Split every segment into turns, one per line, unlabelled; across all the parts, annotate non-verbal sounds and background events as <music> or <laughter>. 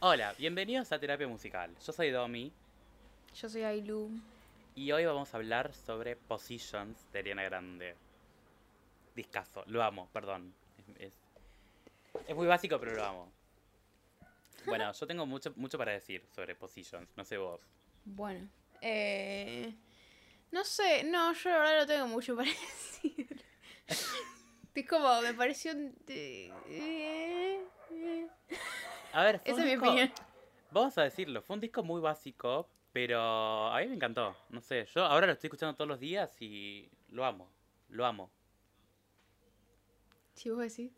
Hola, bienvenidos a Terapia Musical. Yo soy Domi
Yo soy Ailu.
y hoy vamos a hablar sobre Positions de Ariana Grande. Discaso, lo amo, perdón. Es, es- es muy básico, pero lo amo. Bueno, <laughs> yo tengo mucho, mucho para decir sobre Positions, no sé vos.
Bueno, eh, no sé, no, yo la verdad no tengo mucho para <laughs> decir. Es como, me pareció un...
A ver, fue
Esa
un
es mi
disco-
opinión.
Vamos a decirlo, fue un disco muy básico, pero a mí me encantó. No sé, yo ahora lo estoy escuchando todos los días y lo amo, lo amo.
Si vos decís.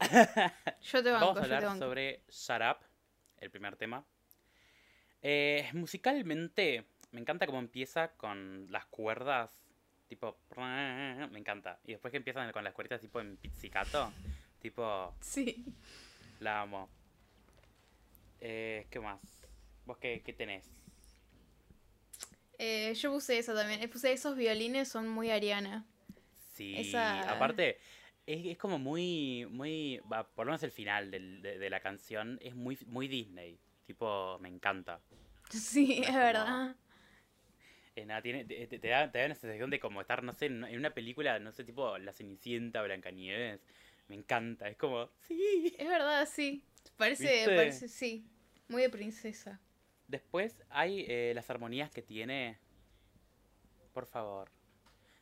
<laughs> Yo te banco,
Vamos a
yo te
hablar
banco.
sobre Shut Up, el primer tema. Eh, musicalmente, me encanta cómo empieza con las cuerdas, tipo... Me encanta. Y después que empiezan con las cuerdas tipo en pizzicato, tipo...
Sí.
La amo. Eh, ¿Qué más? ¿Vos qué, qué tenés?
Eh, yo puse eso también. eh, Puse esos violines, son muy Ariana.
Sí,
Esa-
aparte, es, es como muy, muy, por lo menos el final del- de, de la canción es muy, muy Disney. Tipo, me encanta. <laughs>
Sí,
Es
es
como-
verdad.
Eh, nada, tiene, te, da, te da una sensación de como estar, no sé, en una película, no sé, tipo La Cenicienta, Blancanieves. Me encanta, es como, sí.
Es verdad, sí. Parece,
¿Viste?
parece, sí. Muy de princesa.
Después hay eh, las armonías que tiene. Por favor.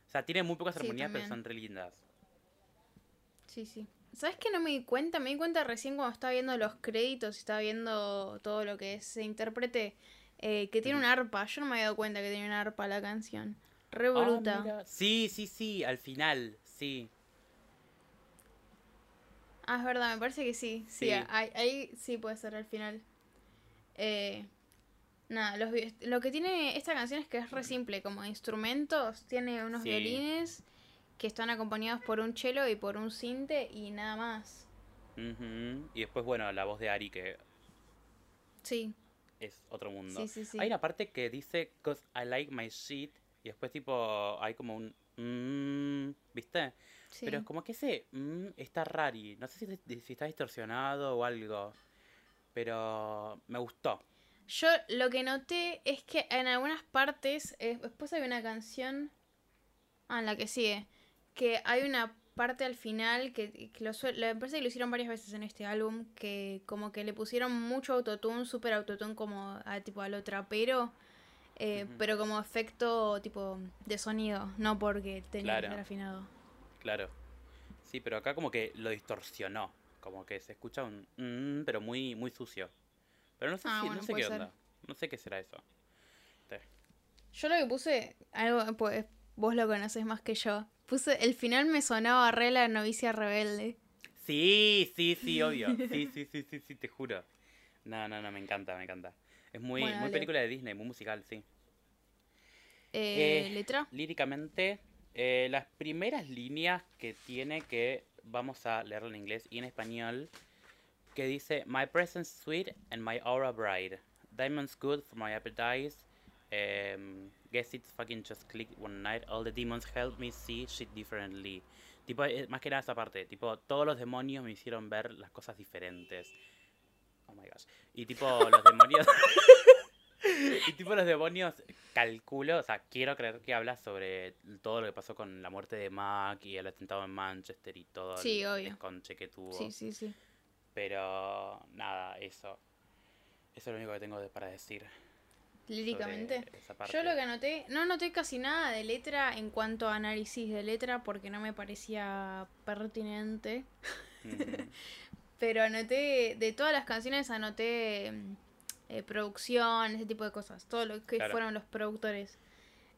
O sea, tiene muy pocas
Sí,
armonías, pero son re lindas.
Sí, sí. ¿Sabes que no me di cuenta? Me di cuenta recién cuando estaba viendo los créditos y estaba viendo todo lo que es intérprete, eh, que tiene una arpa. Yo no me había dado cuenta que tenía una arpa la canción. Re
Ah,
bruta.
Sí, sí, sí, al final, sí.
Ah, es verdad, me parece que sí. Sí,
Sí.
ahí, ahí sí puede ser al final. Eh, nada, los, lo que tiene esta canción es que es re simple. Como instrumentos, tiene unos
Sí.
violines que están acompañados por un cello y por un cinte y nada más.
Ujú. Y después, bueno, la voz de Ari, que
Sí,
es otro mundo.
sí, sí, sí.
Hay una parte que dice, cause I like my shit, y después tipo, hay como un... mm, ¿Viste?
Sí.
Pero es como que ese mm, está rari. No sé si, si está distorsionado o algo. Pero me gustó.
Yo lo que noté es que en algunas partes, eh, después hay una canción, ah, en la que sigue, que hay una parte al final que, que lo me parece que lo hicieron varias veces en este álbum, que como que le pusieron mucho autotune, super autotune como a, tipo a lo trapero, eh, pero como efecto tipo de sonido, no porque tenía que
Claro.
ser afinado.
Claro. Sí, pero acá como que lo distorsionó. Como que se escucha un... mm, pero muy, muy sucio. Pero no sé,
Ah,
si-
bueno,
no sé qué
ser.
onda. No sé qué será eso.
Yo lo que puse, algo, pues vos lo conoces más que yo, puse, el final me sonaba re la novicia rebelde.
Sí, sí, sí, obvio. Sí, sí, sí, sí, sí, te juro. No, no, no, me encanta, me encanta. Es muy,
Bueno,
muy película de Disney, muy musical, sí.
Eh,
Eh,
letra.
Líricamente, eh, las primeras líneas que tiene que vamos a leerlo en inglés y en español, que dice My presence sweet and my aura bright. Diamonds good for my appetite. Um, guess it's fucking just click one night. All the demons help me see shit differently. Tipo, eh, más que nada esa parte. Tipo, todos los demonios me hicieron ver las cosas diferentes. Oh my gosh. Y tipo, los demonios. <laughs> <laughs> y tipo, los demonios, calculo, o sea, quiero creer que habla sobre todo lo que pasó con la muerte de Mac y el atentado en Manchester y todo
Sí,
el
obvio.
desconche que tuvo.
Sí, sí, sí.
Pero nada, eso. Eso es lo único que tengo de- para decir.
Líricamente. Yo lo que anoté, no anoté casi nada de letra en cuanto a análisis de letra porque no me parecía pertinente. <laughs> Pero anoté, de todas las canciones anoté mm, eh, producción, ese tipo de cosas. Todo lo que
Claro.
fueron los productores.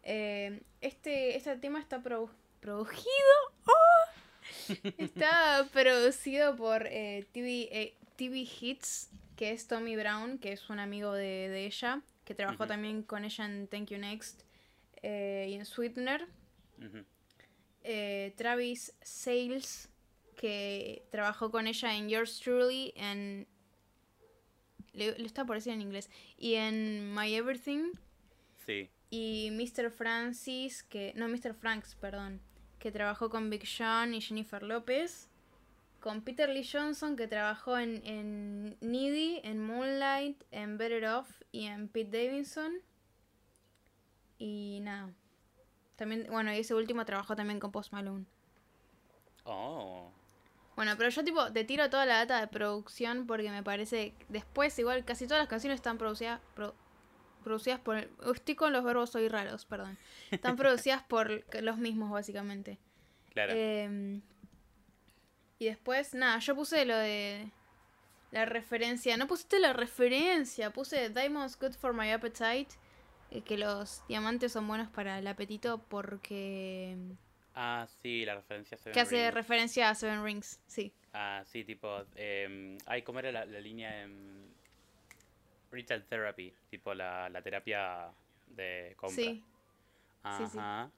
Eh, este, este tema está produ- producido. ¡Oh! <laughs> está producido por eh, TV, TV Hits, que es Tommy Brown, que es un amigo de, de ella, que trabajó también con ella en Thank You Next y en Sweetener. Travis Sales, que trabajó con ella en Yours Truly, en... Le, le está por decir en inglés. Y en My Everything.
Sí.
Y Mr. Francis, que... No, Mr. Franks, perdón. Que trabajó con Big Sean y Jennifer López. con Peter Lee Johnson, que trabajó en, en Needy, en Moonlight, en Better Off y en Pete Davidson. Y nada. También, bueno, y ese último trabajó también con Post Malone.
Oh.
Bueno, pero yo tipo te tiro toda la data de producción porque me parece después igual casi todas las canciones están producidas pro- producidas por estoy con los verbos soy raros, perdón. Están producidas <laughs> por los mismos básicamente.
Claro.
Eh, y después, nada, yo puse lo de la referencia. No pusiste la referencia, puse Diamonds Good for My Appetite. eh, que los diamantes son buenos para el apetito porque.
Ah, sí, la referencia se
Que hace referencia a Seven Rings, sí.
Ah, sí, tipo. Eh, ay, ¿cómo era la, la línea en. Retail therapy, tipo la, la terapia de compra.
Sí, sí, sí.
Ajá.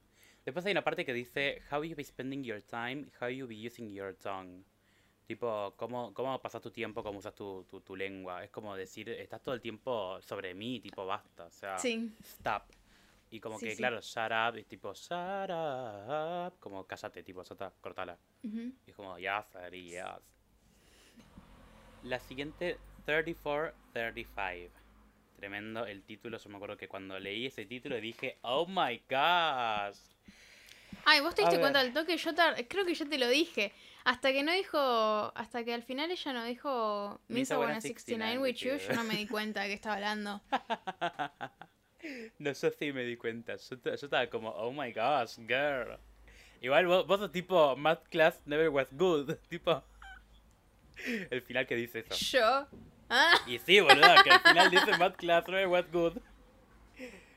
Después hay una parte que dice How you be spending your time, how you be using your tongue. Tipo, ¿cómo, cómo pasas tu tiempo, cómo usas tu, tu, tu lengua? Es como decir, estás todo el tiempo sobre mí, tipo, basta, o sea,
sí.
stop. Y como
Sí,
que,
sí.
claro, up, es tipo, up, como cállate, tipo, ya está, cortala.
Ujú.
Y es como, yes, Eddie, yes. La siguiente, 34-35. Tremendo el título. Yo me acuerdo que cuando leí ese título dije, oh my gosh.
Ay, vos te diste cuenta del toque, yo creo que yo te lo dije. Hasta que no dijo, hasta que al final ella no dijo
Miss
wanna 69 with you, yo no me di cuenta de que estaba hablando. <laughs>
No, yo sí me di cuenta. Yo, estaba como, oh my gosh, girl. Igual vos, vos sos tipo, math class never was good. <laughs> Tipo, el final que dice eso.
Yo. Ah,
Y sí, boludo, que al final dice math class never was good.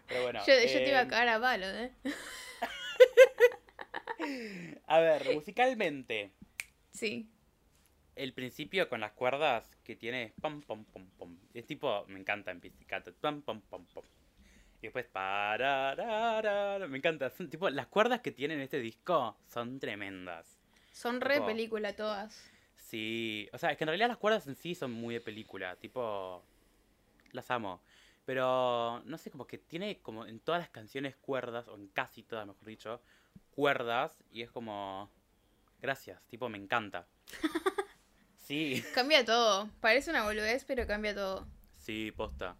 Pero bueno.
yo, yo te iba a
em,
cagar a palo, ¿eh? <laughs>
A ver, musicalmente.
Sí.
El principio con las cuerdas que tiene pam pam pam pam. Es tipo, me encanta en pizzicato. Pam pam pam pam. Y después pararara, me encanta. Son, tipo, las cuerdas que tiene en este disco son tremendas.
Son re
Tipo-
película todas.
Sí, o sea, es que en realidad las cuerdas en sí son muy de película, tipo las amo. Pero no sé, como que tiene como en todas las canciones cuerdas o en casi todas, mejor dicho, cuerdas y es como gracias, tipo me encanta. <laughs> Sí.
Cambia todo. Parece una boludez, pero cambia todo.
Sí, posta.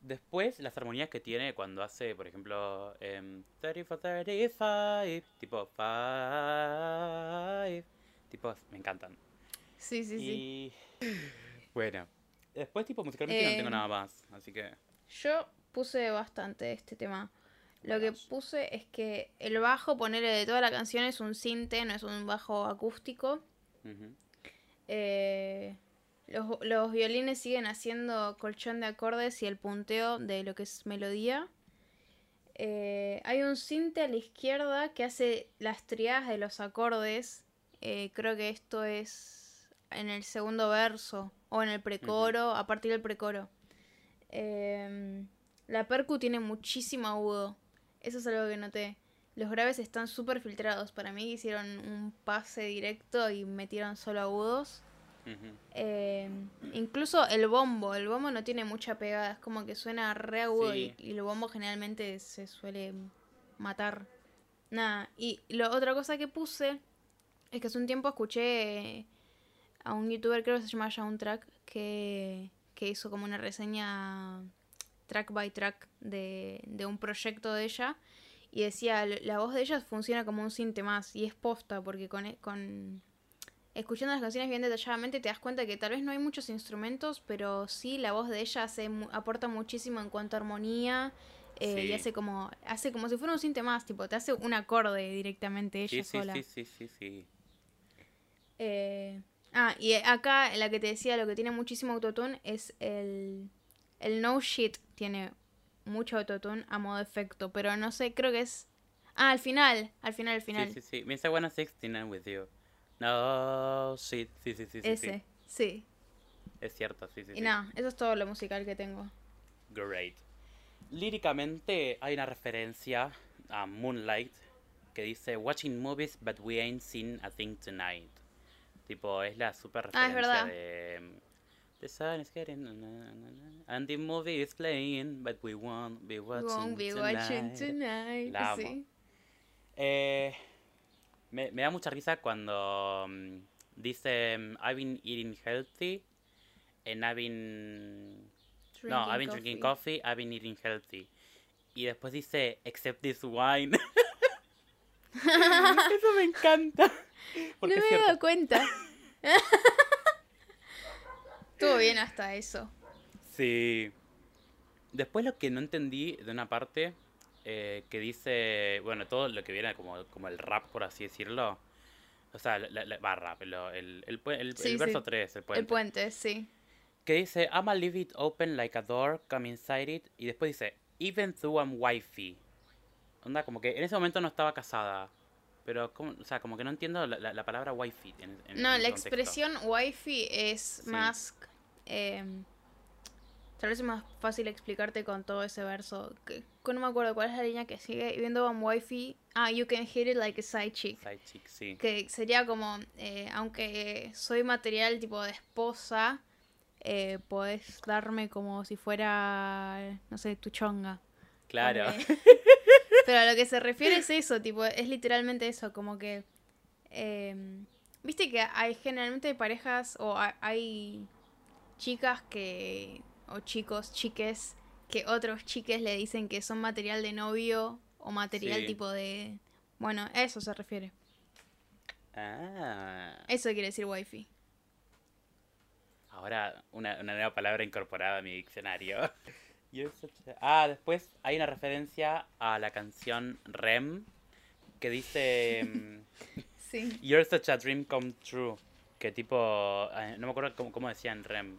Después, las armonías que tiene cuando hace, por ejemplo, em, 34, 35, tipo 5, tipo, me encantan.
Sí, sí, sí.
Y bueno, después, tipo, musicalmente no tengo
Eh,
nada más, así que
Yo puse bastante este tema. Lo que puse es que el bajo, ponerle de toda la canción, es un sinte, no es un bajo acústico.
ujú.
Eh, los, los violines siguen haciendo colchón de acordes y el punteo de lo que es melodía. Eh, hay un cinte a la izquierda que hace las triadas de los acordes. Eh, creo que esto es en el segundo verso o en el precoro, a partir del precoro. Eh, la percu tiene muchísimo agudo. Eso es algo que noté. Los graves están súper filtrados. Para mí hicieron un pase directo y metieron solo agudos. Eh, incluso el bombo, el bombo no tiene mucha pegada, es como que suena re agudo
Sí.
y, y el bombo generalmente se suele matar. Nada, y lo otra cosa que puse es que hace un tiempo escuché a un youtuber, creo que se llama Soundtrack, que, que hizo como una reseña track by track de, de un proyecto de ella y decía, "L- la voz de ella funciona como un sinte más y es posta porque con, e- con escuchando las canciones bien detalladamente te das cuenta que tal vez no hay muchos instrumentos, pero sí la voz de ella hace, aporta muchísimo en cuanto a armonía eh, y hace como hace como si fuera un sinte más, tipo te hace un acorde directamente ella
Sí, sí,
sola.
sí, sí, sí, sí.
Eh, ah, y acá la que te decía, lo que tiene muchísimo autotune es el, el No Shit. Tiene mucho autotune a modo efecto, pero no sé, creo que es... Ah, al final, al final, al final.
Sí, sí, sí. Miss I wanna 69 with you. No. Sí, sí, sí, sí.
Ese, sí.
sí. Es cierto, sí, sí.
Y
sí.
nada, eso es todo lo musical que tengo.
Great. Líricamente hay una referencia a Moonlight que dice Watching movies but we ain't seen a thing tonight. Tipo, es la super
Ah, es
referencia
verdad.
de The sun is getting and the movie is playing but we won't be watching
won't be
tonight.
watching tonight.
La amo.
sí.
Eh, me, me da mucha risa cuando mm, dice, um, I've been eating healthy and I've been... no, I've been drinking coffee, I've been eating healthy. Y después dice, except this wine. <laughs> Eso me encanta. <laughs>
no me he dado cuenta. <laughs> Estuvo bien hasta eso.
Sí. Después lo que no entendí de una parte eh, que dice, bueno, todo lo que viene como, como el rap, por así decirlo. O sea, la, la, va rap, el, el, el, verso 3, el puente.
El puente, sí.
Que dice, I'ma leave it open like a door, come inside it. Y después dice, even though I'm wifey. Onda, como que en ese momento no estaba casada. Pero, o sea, como que no entiendo la, la palabra wifi.
En, no, la expresión wifi es más... Eh, tal vez es más fácil explicarte con todo ese verso. Que, no me acuerdo cuál es la línea que sigue. Viendo a wifi. Ah, you can hit it like a side chick.
Side chick, sí.
Que sería como, eh, aunque soy material tipo de esposa, eh, podés darme como si fuera, no sé, tu chonga.
Claro. <laughs>
Pero a lo que se refiere es eso, tipo, es literalmente eso, como que... Em, viste que hay generalmente parejas o hay chicas que... o chicos, chiques, que otros chiques le dicen que son material de novio o material tipo de... Bueno, a eso se refiere.
Ah.
Eso quiere decir wifi.
Ahora una, una nueva palabra incorporada a mi diccionario. <laughs> Ah, después hay una referencia a la canción Rem que dice <laughs>
sí.
You're such a dream come true. Que tipo, eh, no me acuerdo cómo, cómo decían Rem,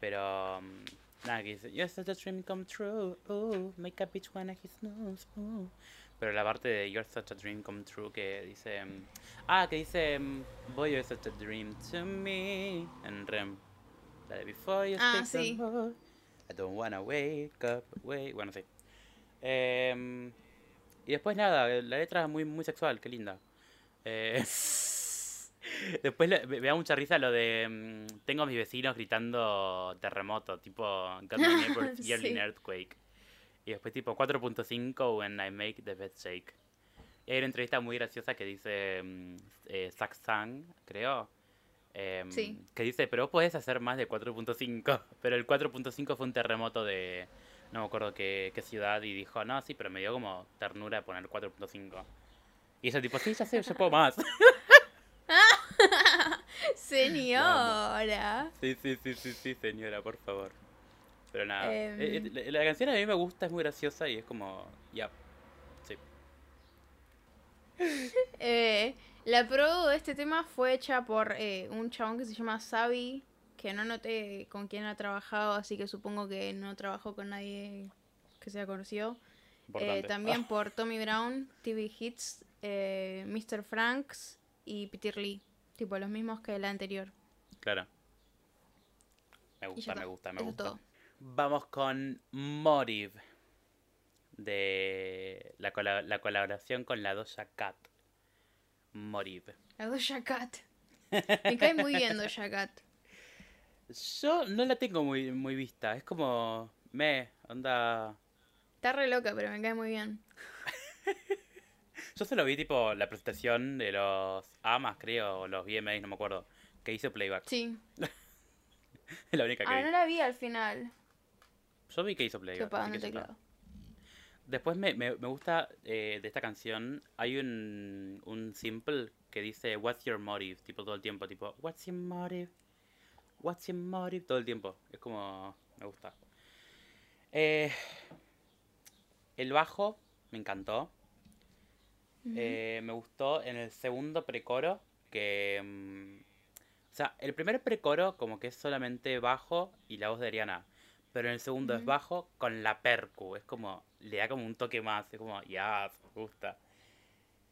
pero mm, nada, que dice You're such a dream come true. Ooh, make a bitch wanna his nose. Ooh. Pero la parte de You're such a dream come true que dice, mm, ah, que dice Boy, you're such a dream to me en Rem. La de Before you
ah, sí.
I don't wanna wake up, wait. Bueno, sí. Em, y después nada, la letra es muy, muy sexual, qué linda. Eh, <laughs> <laughs> después me, da mucha risa lo de. Mm, tengo a mis vecinos gritando terremoto, tipo Got my neighbor's <laughs> yearly earthquake. Y después, tipo 4.5 when I make the bed shake. Y hay una entrevista muy graciosa que dice um, eh, Sang, creo, Em, que dice, pero vos podés hacer más de 4.5. <laughs> Pero el 4.5 fue un terremoto de no me acuerdo qué, ciudad y dijo, no, sí, pero me dio como ternura poner 4.5. Y ese tipo, sí, ya sé, yo puedo más. <laughs>
señora.
Sí, sí, sí, sí, sí, señora, por favor. Pero nada, em. eh, eh, la, canción a mí me gusta, es muy graciosa y es como, ya, sí. <laughs>
eh, la pro de este tema fue hecha por eh, un chabón que se llama Sabi, que no noté con quién ha trabajado, así que supongo que no trabajó con nadie que sea conocido. Eh, también por Tommy Brown, TV Hits, eh, Mr. Franks y Peter Lee, tipo los mismos que la anterior.
Claro. Me gusta, me gusta, me gusta. Vamos con Motive de la, la colaboración con la Doja Cat. Morir.
La Doja Cat. Me cae muy bien <laughs> Doja Cat.
Yo no la tengo muy, muy vista. Es como. Me, onda.
Está re loca, pero me cae muy bien. <laughs>
Yo solo vi, tipo, la presentación de los AMAs, creo, o los VMAs, no me acuerdo, que hizo Playback.
Sí. <laughs>
la única que
ah, no la vi al final.
Yo vi que hizo Playback. Después me, me, me gusta eh, de esta canción, hay un, un simple que dice What's your motive? Tipo todo el tiempo, tipo What's your motive? What's your motive? Todo el tiempo. Es como... me gusta. Eh, el bajo me encantó. Eh, me gustó en el segundo precoro que... Mm, o sea, el primer precoro como que es solamente bajo y la voz de Ariana pero en el segundo es bajo con la percu. Es como, le da como un toque más, es como, ya, me gusta.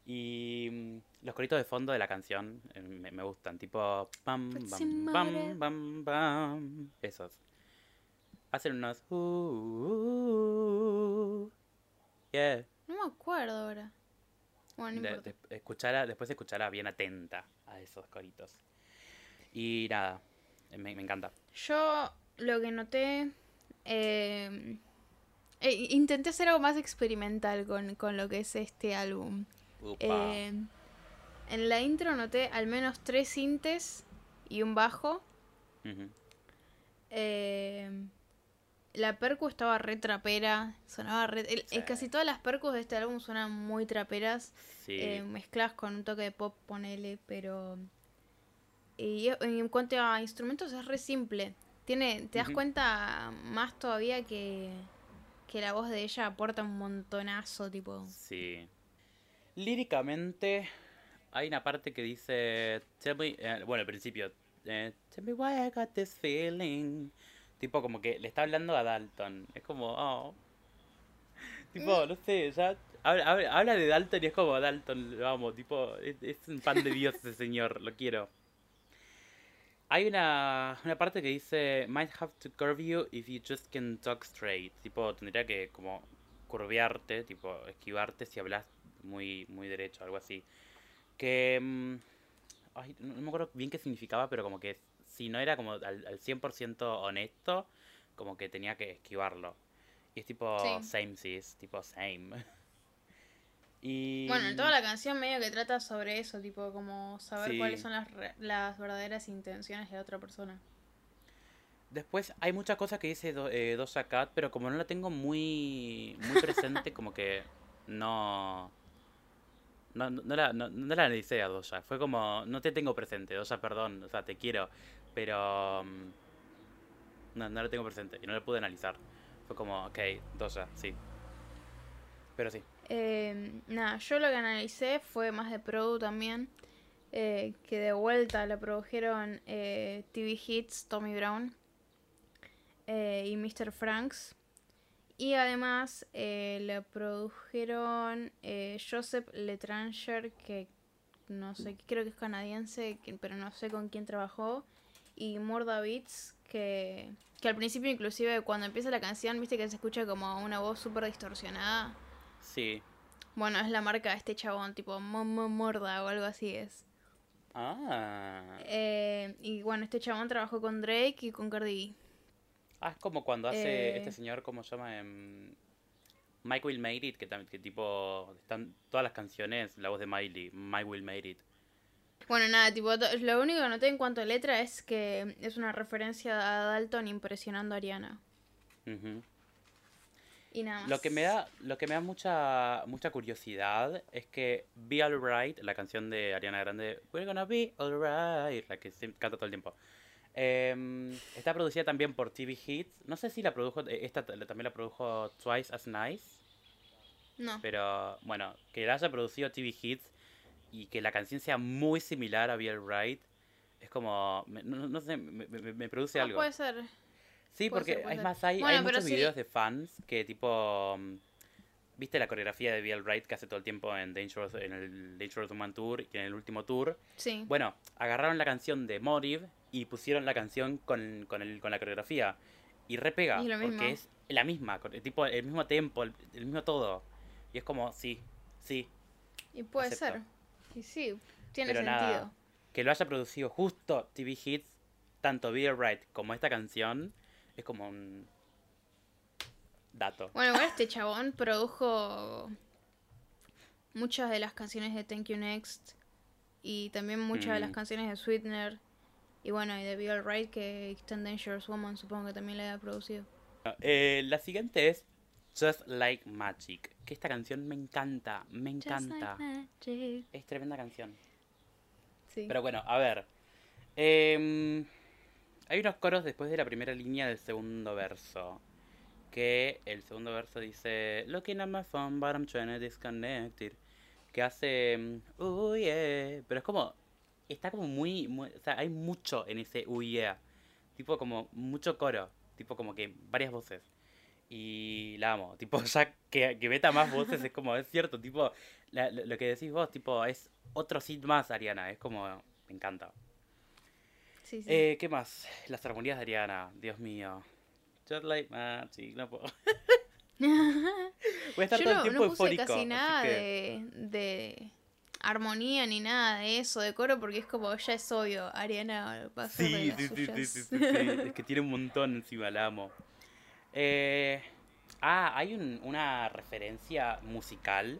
Y mm, los coritos de fondo de la canción eh, me, me, gustan, tipo, pam, bam, bam, bam, bam, esos. Hacen unos, uh, uh, yeah.
No me acuerdo ahora. Bueno, no
de, después escuchará bien atenta a esos coritos. Y nada, me, me encanta.
Yo lo que noté eh, eh, intenté hacer algo más experimental con, lo que es este álbum. Eh, En la intro noté al menos tres sintes y un bajo.
Ujú.
Eh, la percu estaba re trapera, sonaba re... el-
Sí.
Casi todas las percus de este álbum suenan muy traperas,
Sí.
eh, mezcladas con un toque de pop, ponele, pero... Y en cuanto a instrumentos es re simple. Tiene, te das cuenta más todavía que, que la voz de ella aporta un montonazo, tipo...
Sí. Líricamente, hay una parte que dice. Tell me, eh, bueno, al principio. eh, Tell me why I got this feeling. Tipo, como que le está hablando a Dalton. Es como, oh. <laughs> Tipo, no sé, ya. Habla, habla- habla de Dalton y es como Dalton, lo amo. Tipo, es, es un pan de Dios ese señor, lo quiero. Hay una, una parte que dice, might have to curve you if you just can talk straight. Tipo, tendría que como curvearte, tipo, esquivarte si hablas muy, muy derecho, algo así. Que... mm, ay, no no me acuerdo bien qué significaba, pero como que si no era como al, al 100% honesto, como que tenía que esquivarlo. Y es tipo
Sí.
same sis, tipo same. <laughs> Y...
Bueno, en toda la canción medio que trata sobre eso, tipo como saber
Sí.
cuáles son las, las verdaderas intenciones de la otra persona.
Después hay muchas cosas que dice Do- eh, Doja Cat, pero como no la tengo muy, muy presente, como que no... No, no, no la, no, no la analicé a Doja. Fue como, no te tengo presente, Doja, perdón, o sea, te quiero, pero... mm, No, no la tengo presente y no la pude analizar. Fue como, ok, Doja, sí. Pero sí.
Eh, nada, yo lo que analicé fue más de Produ también. eh, que de vuelta la produjeron eh, TV Hits, Tommy Brown eh, y Mr. Franks. Y además la produjeron Joseph Letranger, que no sé, creo que es canadiense, pero no sé con quién trabajó. Y Morda Beats, que, que al principio inclusive cuando empieza la canción, viste que se escucha como una voz súper distorsionada.
Sí.
Bueno, es la marca de este chabón, tipo Morda o algo así es.
Ah.
Eh, y bueno, este chabón trabajó con Drake y con Cardi B.
Ah, es como cuando hace
Eh.
este señor, ¿cómo se llama? Em, Mike Will Made It, que, que tipo, están todas las canciones, la voz de Miley, Mike Will Made It.
Bueno, nada, tipo, lo único que noté en cuanto a letra es que es una referencia a Dalton impresionando a Ariana. Y nada más.
Lo que me da, lo que me da mucha, mucha curiosidad es que Be Alright, la canción de Ariana Grande, We're gonna be alright, la que se canta todo el tiempo. em, está producida también por TV Hits. No sé si la produjo, eh, esta también la produjo Twice as Nice.
No.
Pero bueno, que la haya producido TV Hits y que la canción sea muy similar a Be Alright, es como, me- no, no sé, me, me- me produce
Ah,
algo.
puede ser.
Sí,
puede
porque
ser,
es
ser.
más, hay,
Bueno,
hay muchos
sí.
videos de fans que tipo... mm, ¿Viste la coreografía de Be Alright que hace todo el tiempo en, Dangerous, en el Dangerous Woman Tour y en el último tour?
Sí.
Bueno, agarraron la canción de Motive y pusieron la canción con, con, el, con la coreografía. Y repega,
Y mismo.
porque es la misma, el, tipo, el mismo tempo, el, el mismo todo. Y es como, sí, sí.
y puede
acepto.
ser. Y sí, tiene
Pero
sentido.
nada, que lo haya producido justo TV Hits, tanto Be Alright como esta canción, es como un dato.
Bueno, igual este chabón produjo muchas de las canciones de Thank You Next y también muchas de las
Mm.
canciones de Sweetener y bueno, y de Be Alright que Extend Dangerous Woman supongo que también la había producido.
Eh, la siguiente es Just Like Magic, que esta canción me encanta, me
Just
encanta.
like magic.
Es tremenda canción.
Sí.
Pero bueno, a ver. Em, hay unos coros después de la primera línea del segundo verso. Que el segundo verso dice Looking at my phone but I'm trying to disconnect it. Que hace mm, Oh yeah. Pero es como Está como muy, muy- O sea, hay mucho en ese Oh yeah. Tipo como mucho coro. Tipo como que varias voces. Y la amo. <laughs> Tipo, ya que, que meta más voces es como, es cierto, tipo, la- lo, que decís vos, tipo, es otro sit más, Ariana. Es como, me encanta.
Sí, sí.
Eh, ¿Qué más? Las armonías de Ariana, Dios mío. Just like magic, no puedo. <laughs> Voy a estar
Yo
todo el tiempo
no puse
eufórico.
casi nada
que-
de, de armonía ni nada de eso, de coro, porque es como ya es obvio, Ariana va a
Sí, sí, sí, sí, sí, sí. Es que <laughs> tiene un montón encima, la amo. Eh, ah, hay un- una referencia musical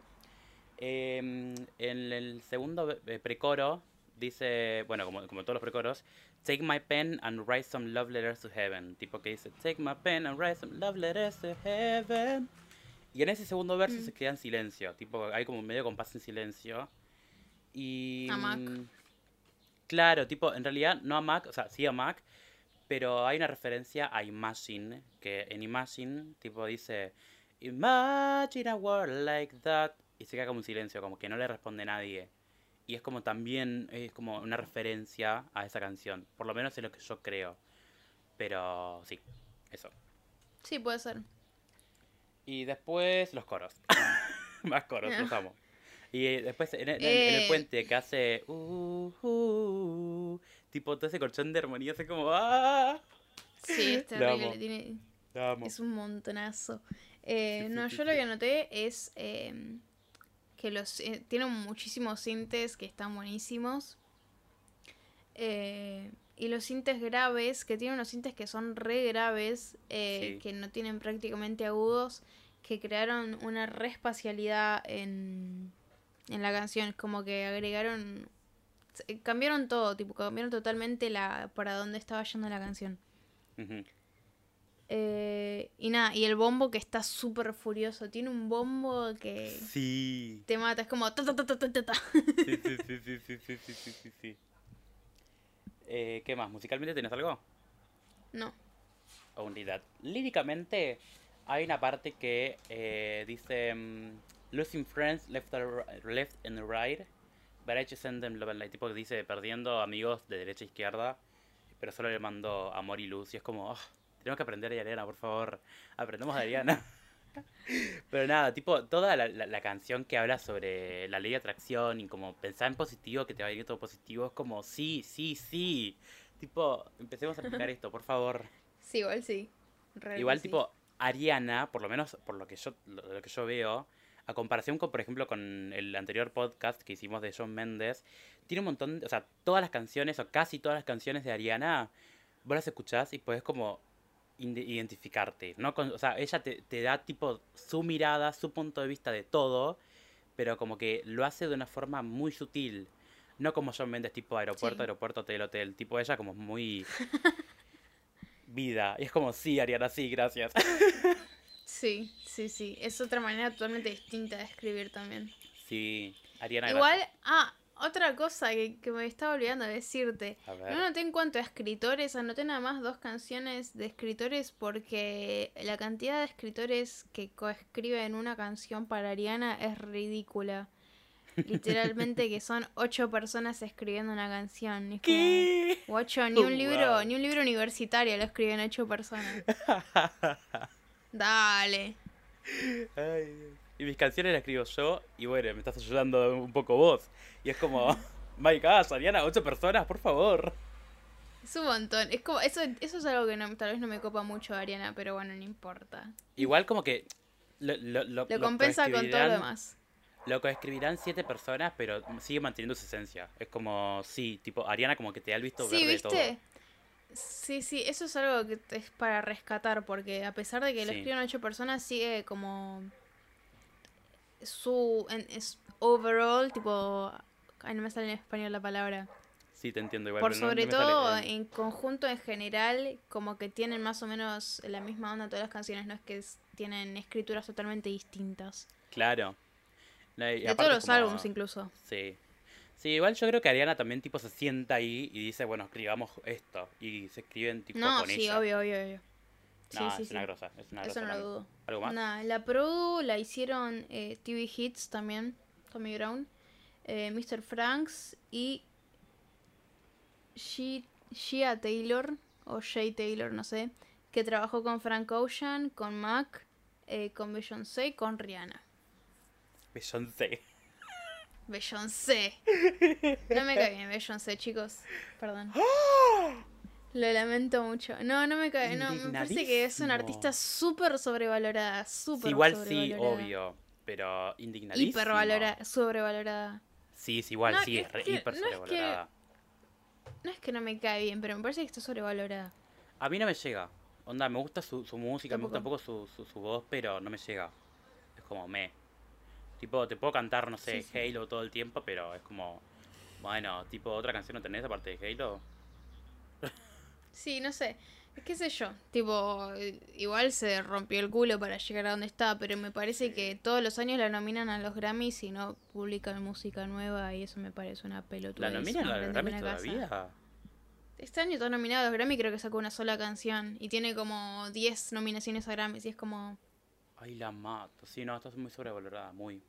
Em, en el segundo eh, precoro dice, bueno, como, como todos los precoros, Take my pen and write some love letters to heaven. Tipo que dice, Take my pen and write some love letters to heaven. Y en ese segundo verso
Mm.
se queda en silencio. Tipo, hay como medio compás en silencio. Y.
A Mac.
mm, Claro, tipo, en realidad no a Mac, o sea, sí a Mac, pero hay una referencia a Imagine, que en Imagine, tipo, dice, Imagine a world like that, y se queda como un silencio, como que no le responde nadie. Y es como también, es como una referencia a esa canción, por lo menos es lo que yo creo. Pero sí, eso.
Sí, puede ser.
Y después los coros. <laughs> Más coros, los amo. Y después en, en- en el
Eh.
puente que hace. uh, uh, tipo todo ese colchón de armonía, hace como. ¡Ah!
Sí, es terrible. tiene- es un montonazo. Eh,
Sí,
no,
sí,
yo lo que anoté es eh, que los eh, tienen muchísimos sintes que están buenísimos. Eh, y los sintes graves, que tienen unos sintes que son re graves, eh,
Sí.
que no tienen prácticamente agudos, que crearon una re espacialidad en, en la canción. Como que agregaron. Eh, Cambiaron todo, tipo, cambiaron totalmente la para dónde estaba yendo la canción. Eh, y nada, y el bombo que está súper furioso. Tiene un bombo que
Sí.
te mata. Es como. ta, ta, ta, ta, ta, ta, ta.
Sí, sí, sí, sí, sí, sí, sí, sí, sí, sí. Eh, ¿Qué más? ¿Musicalmente tenés algo?
No.
That. Líricamente, hay una parte que eh, dice: mm, Losing friends left, left and right, but I just send them love and light. Tipo que dice: Perdiendo amigos de derecha a izquierda, pero solo le mando amor y luz. Y es como: "Ah, Tenemos que aprender de Ariana, por favor. Aprendemos de Ariana. <laughs> Pero nada, tipo, toda la, la- la canción que habla sobre la ley de atracción y como pensar en positivo, que te va a ir todo positivo, es como, sí, sí, sí. Tipo, empecemos a aplicar esto, por favor.
Sí, igual sí. Real
Igual,
sí.
tipo, Ariana, por lo menos por lo que yo, lo, lo que yo veo, a comparación con, por ejemplo, con el anterior podcast que hicimos de John Mendes, tiene un montón, de- o sea, todas las canciones, o casi todas las canciones de Ariana, vos las escuchás y podés como identificarte, ¿no? Con- o sea, ella te, te da tipo su mirada, su punto de vista de todo, pero como que lo hace de una forma muy sutil. No como John Mendes, tipo aeropuerto,
Sí.
aeropuerto, hotel, hotel. Tipo ella como muy <laughs> vida. Y es como, sí, Ariana, sí, gracias. <laughs>
Sí, sí, sí. Es otra manera totalmente distinta de escribir también.
sí, Ariana,
Igual, ah, otra cosa que, que me estaba olvidando de decirte. No anoté en cuanto a escritores, anoté nada más dos canciones de escritores porque la cantidad de escritores que coescriben una canción para Ariana es ridícula. Literalmente que son ocho personas escribiendo una canción. Es como,
¿Qué?
Guacho, ni un <laughs> libro,
Wow.
ni un libro universitario lo escriben ocho personas. <laughs> Dale.
Ay, y mis canciones las escribo yo, y bueno, me estás ayudando un poco vos. Y es como, <laughs> my gosh, Ariana, ocho personas, por favor.
Es un montón. Es como, eso, eso es algo que no, tal vez no me copa mucho Ariana, pero bueno, no importa.
Igual como que lo, lo, lo,
Lo
lo
compensa con todo lo demás.
Lo coescribirán siete personas, pero sigue manteniendo su esencia. Es como, sí, tipo, Ariana como que te da el visto
Sí,
verde de todo.
Sí, sí, eso es algo que es para rescatar, porque a pesar de que lo
Sí.
escriben ocho personas, sigue como su en- es overall, tipo, ay, no me sale en español la palabra.
Sí, te entiendo igual.
Por
pero no- no
sobre
sale
todo, en conjunto en general, como que tienen más o menos la misma onda todas las canciones, no es que tienen escrituras totalmente distintas.
Claro. No, y
De todos los álbums incluso.
Sí. Sí, igual yo creo que Ariana también tipo se sienta ahí y dice, bueno, escribamos esto. Y se escriben tipo
No,
con
sí,
ella.
obvio, obvio, obvio.
No,
sí,
es una grosa, es una
Eso no lo dudo.
¿Algo más?
Nah, la produ la hicieron eh, TV Hits también, Tommy Brown, eh, Mr. Franks y She- Shea Taylor, o Shay Taylor, no sé, que trabajó con Frank Ocean, con Mac, eh, con Beyoncé y con Rihanna.
Beyoncé.
Beyoncé. No me cae bien Beyoncé, chicos. Perdón. Lo lamento mucho. No, no me cae. No, me parece que es una artista súper sobrevalorada. Súper
Sí, igual sí, obvio. Pero indignadísimo.
Hipervalorada, sobrevalorada.
Sí, es igual,
No,
sí,
es
es re
que-
hiper
no es que-
sobrevalorada.
No es que no me cae bien, pero me parece que está sobrevalorada.
A mí no me llega. Onda, me gusta su, su música, me gusta un
Tampoco.
poco su, su, su voz, pero no me llega. Es como me. Tipo, te puedo cantar, no sé,
Sí, sí.
Halo todo el tiempo, pero es como. Bueno, tipo, ¿otra canción no tenés aparte de Halo? <laughs>
Sí, no sé. ¿Qué sé yo? Tipo, igual se rompió el culo para llegar a donde está, pero me parece que todos los años la nominan a los Grammys y no publican música nueva y eso me parece una pelotuda.
¿La nominan a los Grammys todavía?
Este año está nominado a los Grammy, creo que sacó una sola canción y tiene como 10 nominaciones a Grammys y es como...
Ay, la mato. Sí, no, esto es muy sobrevalorada, muy.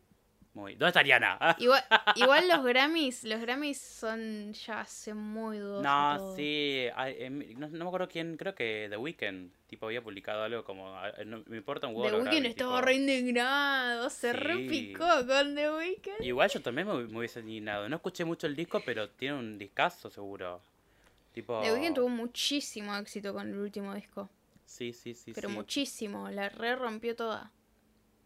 Muy. ¿Dónde está Ariana? <laughs>
Igual, igual los Grammys, los Grammys son ya hace muy dudoso
No,
todo.
sí. em, no, no me acuerdo quién, creo que The Weeknd, tipo, había publicado algo como. no, me importa un huevo.
The Weeknd estaba
tipo.
re indignado, se
Sí.
repicó con The Weeknd.
Igual yo también me, me hubiese indignado. No escuché mucho el disco, pero tiene un discazo seguro. Tipo.
The Weeknd tuvo muchísimo éxito con el último disco.
Sí, sí, sí.
pero
sí.
muchísimo, la re rompió toda.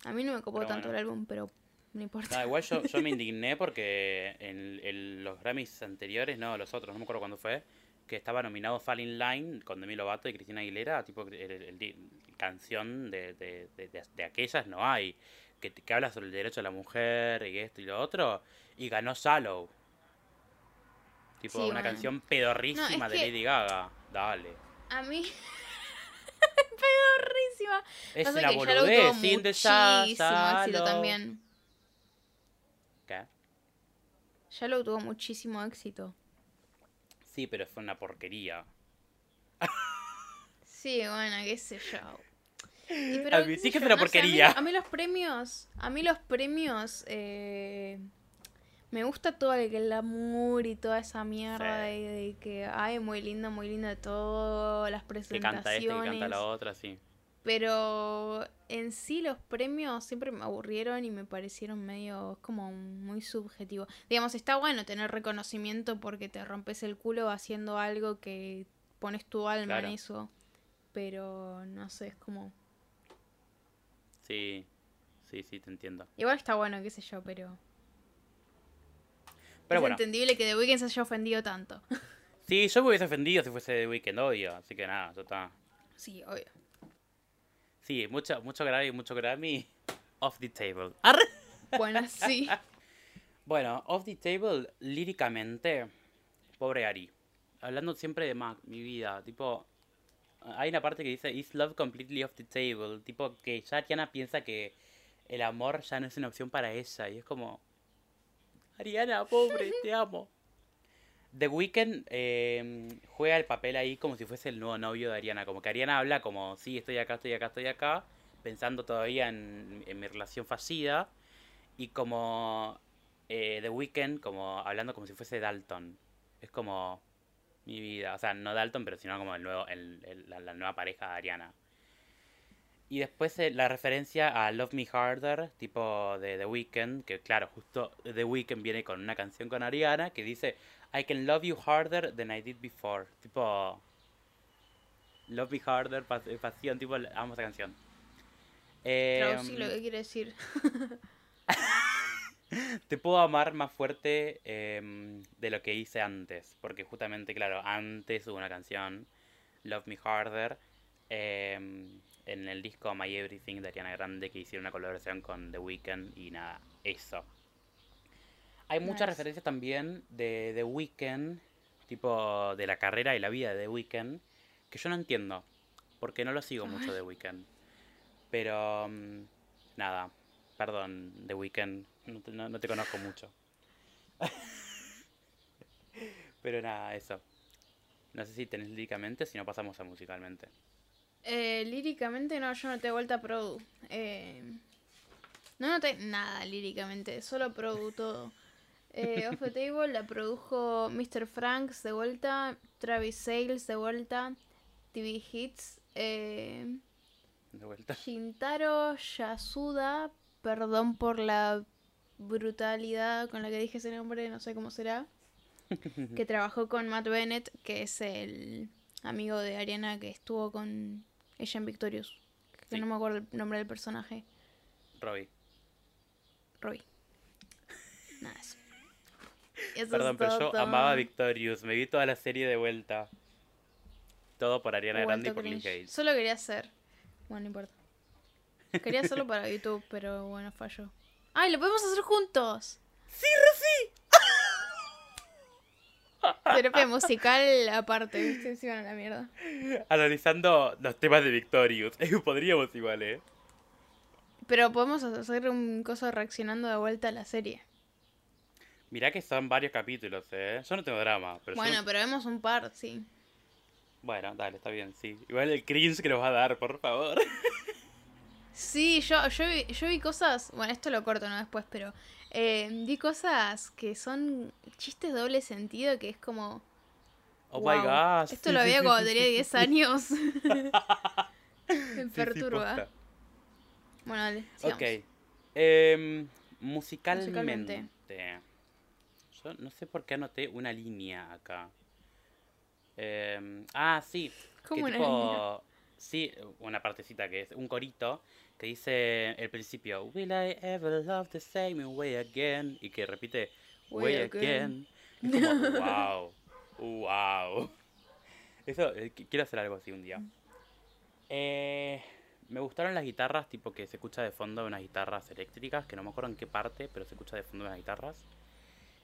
A mí no me copó
Pero
tanto
bueno.
el álbum, pero no importa.
No, igual yo, yo me <laughs> indigné porque en, en los Grammys anteriores, no, los otros, no me acuerdo cuándo fue, que estaba nominado Fall in Line con Demi Lovato y Cristina Aguilera, tipo, el, el- el di- canción de, de, de, de- aquellas no hay, que, que habla sobre el derecho de la mujer y esto y lo otro, y ganó Shallow. Tipo,
Sí,
una
bueno.
canción pedorrísima
No,
de
que-
Lady Gaga. Dale.
A mí. <laughs> Pedorrísima.
Es
Pasa
una boludez, sin
éxito también.
¿Qué?
Shallow tuvo muchísimo éxito.
Sí, pero fue una porquería. <laughs>
Sí, bueno, qué sé yo. Y
A mí
qué
sí que es una
no sé, a mí-
porquería.
a, mí, los premios, a mí los premios, eh, me gusta todo el glamour y toda esa mierda
Sí.
de, de que, ay, muy lindo, muy lindo todo, las
Que
presentaciones.
canta esta y canta la otra, sí.
Pero en sí los premios siempre me aburrieron y me parecieron medio como muy subjetivo. Digamos, está bueno tener reconocimiento porque te rompes el culo haciendo algo que pones tu alma
Claro.
en eso. Pero no sé, es como...
Sí, sí, sí, te entiendo.
Igual está bueno, qué sé yo, pero...
Pero
es
bueno,
entendible que The Weeknd se haya ofendido tanto. <laughs>
sí, yo me hubiese ofendido si fuese de Weekend, obvio. Así que nada, ya está.
sí, obvio.
Sí, mucho, mucho Grammy, mucho Grammy. Off the table. Arre.
Bueno, sí. <laughs>
Bueno, Off the Table, líricamente, pobre Ari. Hablando siempre de Mac, mi vida, tipo, hay una parte que dice, Is love completely off the table? Tipo, que ya Ariana piensa que el amor ya no es una opción para ella. Y es como, Ariana, pobre, te <laughs> amo. The Weeknd eh, juega el papel ahí como si fuese el nuevo novio de Ariana. Como que Ariana habla como, sí, estoy acá, estoy acá, estoy acá, pensando todavía en, en mi relación fallida. Y como eh, The Weeknd, como hablando como si fuese Dalton. Es como mi vida. O sea, no Dalton, pero sino como el nuevo, el- el- la, la nueva pareja de Ariana. Y después eh, la referencia a Love Me Harder, tipo de The Weeknd, que claro, justo The Weeknd viene con una canción con Ariana que dice I can love you harder than I did before. Tipo Love Me Harder, pas- eh, pasión, tipo amo esa canción. Eh,
Traducí lo que quiere decir. <laughs>
te puedo amar más fuerte em, de lo que hice antes. Porque justamente, claro, antes hubo una canción, Love Me Harder, em, en el disco My Everything de Ariana Grande, que hicieron una colaboración con The Weeknd y nada, eso. Hay muchas referencias también de The Weeknd, tipo de la carrera y la vida de The Weeknd, que yo no entiendo, porque no lo sigo mucho The Weeknd. Pero, mm, nada, perdón, The Weeknd, no te, no- no te conozco mucho. <laughs> Pero nada, eso. No sé si tenés líricamente, si no pasamos a musicalmente.
Eh, líricamente no, yo noté vuelta Produ. Eh, no noté nada líricamente, solo Produ todo. Eh, Off the <laughs> Table la produjo Mr. Franks de vuelta, Travis Sales de vuelta, TV Hits, eh,
De vuelta.
Shintaro Yasuda, perdón por la brutalidad con la que dije ese nombre, no sé cómo será, <laughs> que trabajó con Matt Bennett, que es el amigo de Ariana que estuvo con ella en Victorious. Que
Sí.
no me acuerdo el nombre del personaje.
Robbie.
Roy. <laughs> Nada, eso. Eso
Perdón,
es
pero yo amaba Victorious. Me vi toda la serie de vuelta. Todo por Ariana Grande y por
cringe.
Hales.
Solo quería hacer. Bueno, no importa. Quería hacerlo <laughs> para YouTube, pero bueno, falló. ¡Ay, lo podemos hacer juntos!
¡Sí, Rosy!
Terapia musical aparte, ¿viste? Se iban a la mierda.
Analizando los temas de Victorious. <laughs> Podríamos igual, ¿eh?
Pero podemos hacer un coso reaccionando de vuelta a la serie.
Mirá que son varios capítulos, ¿eh? Yo no tengo drama. Pero
Bueno,
no-
pero vemos un par, sí.
Bueno, dale, está bien, sí. Igual el cringe que nos va a dar, por favor. <laughs>
Sí, yo, yo, vi, yo vi cosas, bueno, esto lo corto, no después, pero eh, vi cosas que son chistes doble sentido, que es como...
Oh
wow,
my gosh.
Esto lo veía cuando tenía
sí,
10
sí.
años. <laughs> <laughs> Me
Sí, sí,
perturba. bueno, dale, sigamos.
Ok. Em, musicalmente.
Musicalmente.
Yo no sé por qué anoté una línea acá. Em, ah, sí.
¿Cómo
que
una
tipo- Sí, una partecita que es un corito que dice el principio Will I ever love the same way again y que repite
Way
way
again.
again. <laughs> Es como wow, wow. Eso eh, qu- quiero hacer algo así un día. Eh, me gustaron las guitarras, tipo que se escucha de fondo unas guitarras eléctricas, que no me acuerdo en qué parte, pero se escucha de fondo unas guitarras.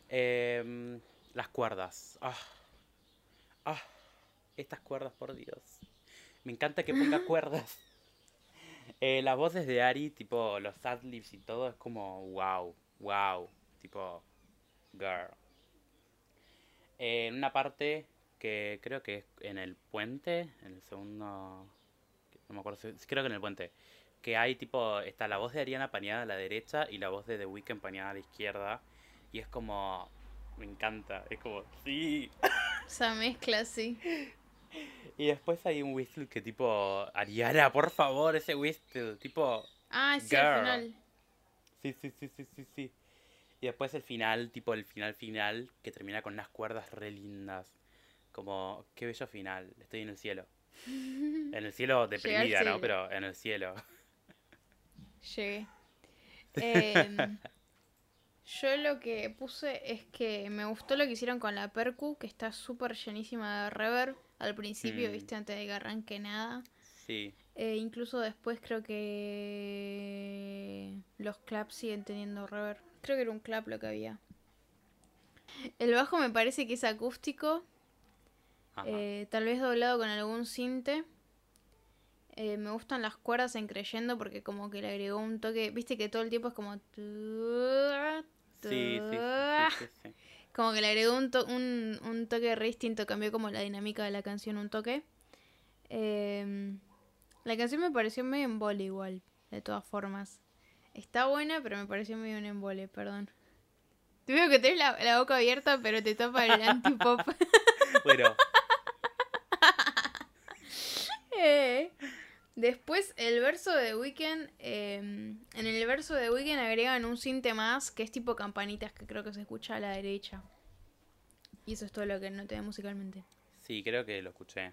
Em, las cuerdas. Ah, ah, estas cuerdas, por Dios. Me encanta que ponga <laughs> cuerdas. Eh, las voces de Ari, tipo los adlibs y todo, es como wow, wow, tipo girl. Eh, en una parte que creo que es en el puente, en el segundo, no me acuerdo, creo que en el puente, que hay tipo, está la voz de Ariana paneada a la derecha y la voz de The Weeknd paneada a la izquierda, y es como, me encanta, es como, sí. <laughs>
Esa mezcla, sí. <laughs>
Y después hay un whistle que tipo, Ariana, por favor, ese whistle, tipo,
Ah, sí,
Girl.
al final.
Sí, sí, sí, sí, sí, sí. Y después el final, tipo el final final, que termina con unas cuerdas re lindas. Como, qué bello final, estoy en el cielo. <laughs> En el cielo deprimida, ¿no? Pero en el cielo.
Llegué. <laughs> Em, yo lo que puse es que me gustó lo que hicieron con la percu, que está súper llenísima de reverb. Al principio,
Mm.
viste, antes de que arranque nada.
Sí.
Eh, incluso después creo que los claps siguen teniendo reverb. Creo que era un clap lo que había. El bajo me parece que es acústico, eh, tal vez doblado con algún cinte. Eh, me gustan las cuerdas en creyendo porque como que le agregó un toque, viste que todo el tiempo es como...
sí, sí, sí.
Como que le agregó un, to- un, un toque re distinto, cambió como la dinámica de la canción un toque. Em, la canción me pareció medio embole igual, de todas formas. Está buena, pero me pareció medio un embole, perdón. Te veo que tenés la, la boca abierta, pero te tapa el antipop. <laughs>
Bueno, <laughs>
Eh, Después el verso de Weekend, em, en el verso de Weekend agregan un cinte más que es tipo campanitas que creo que se escucha a la derecha. Y eso es todo lo que noté musicalmente.
sí, creo que lo escuché.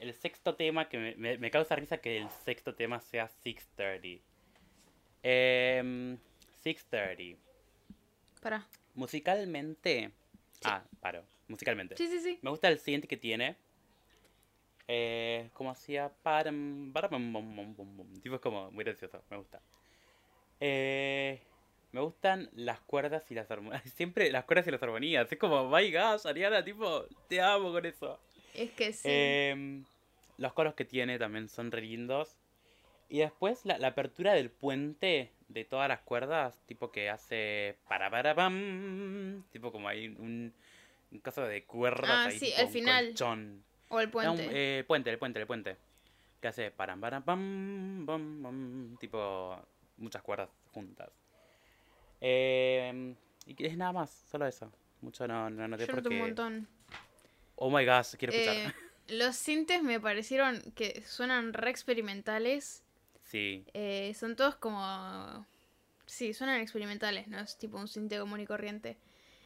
El sexto tema, que me, me- me causa risa que el sexto tema sea 630. Em, 630.
Pará.
Musicalmente. Ah, paro. Musicalmente.
Sí, sí, sí.
Me gusta el siguiente que tiene. Eh, como hacía. param, param, bum, bum, bum. Tipo, es como muy gracioso. Me gusta. Eh, me gustan las cuerdas y las armonías. <laughs> Siempre las cuerdas y las armonías. Es como, my gosh, Ariana, tipo, te amo con eso.
Es que sí.
Em, los coros que tiene también son re lindos. Y después la, la apertura del puente de todas las cuerdas, tipo que hace para para pam, tipo como hay un, un caso de cuerdas
Ah,
ahí,
sí,
tipo un
final.
colchón.
O el
No,
puente.
eh, el puente, el puente, el puente. Que hace para para pam, pam, pam, tipo muchas cuerdas juntas. Em, y es nada más, solo eso. Mucho no, no
Yo noté
porque.
un montón.
Oh my gosh, quiero escuchar.
Eh, <laughs> los sintes me parecieron que suenan re experimentales.
Sí.
Eh, son todos como... Sí, suenan experimentales, no es tipo un cinte común y corriente.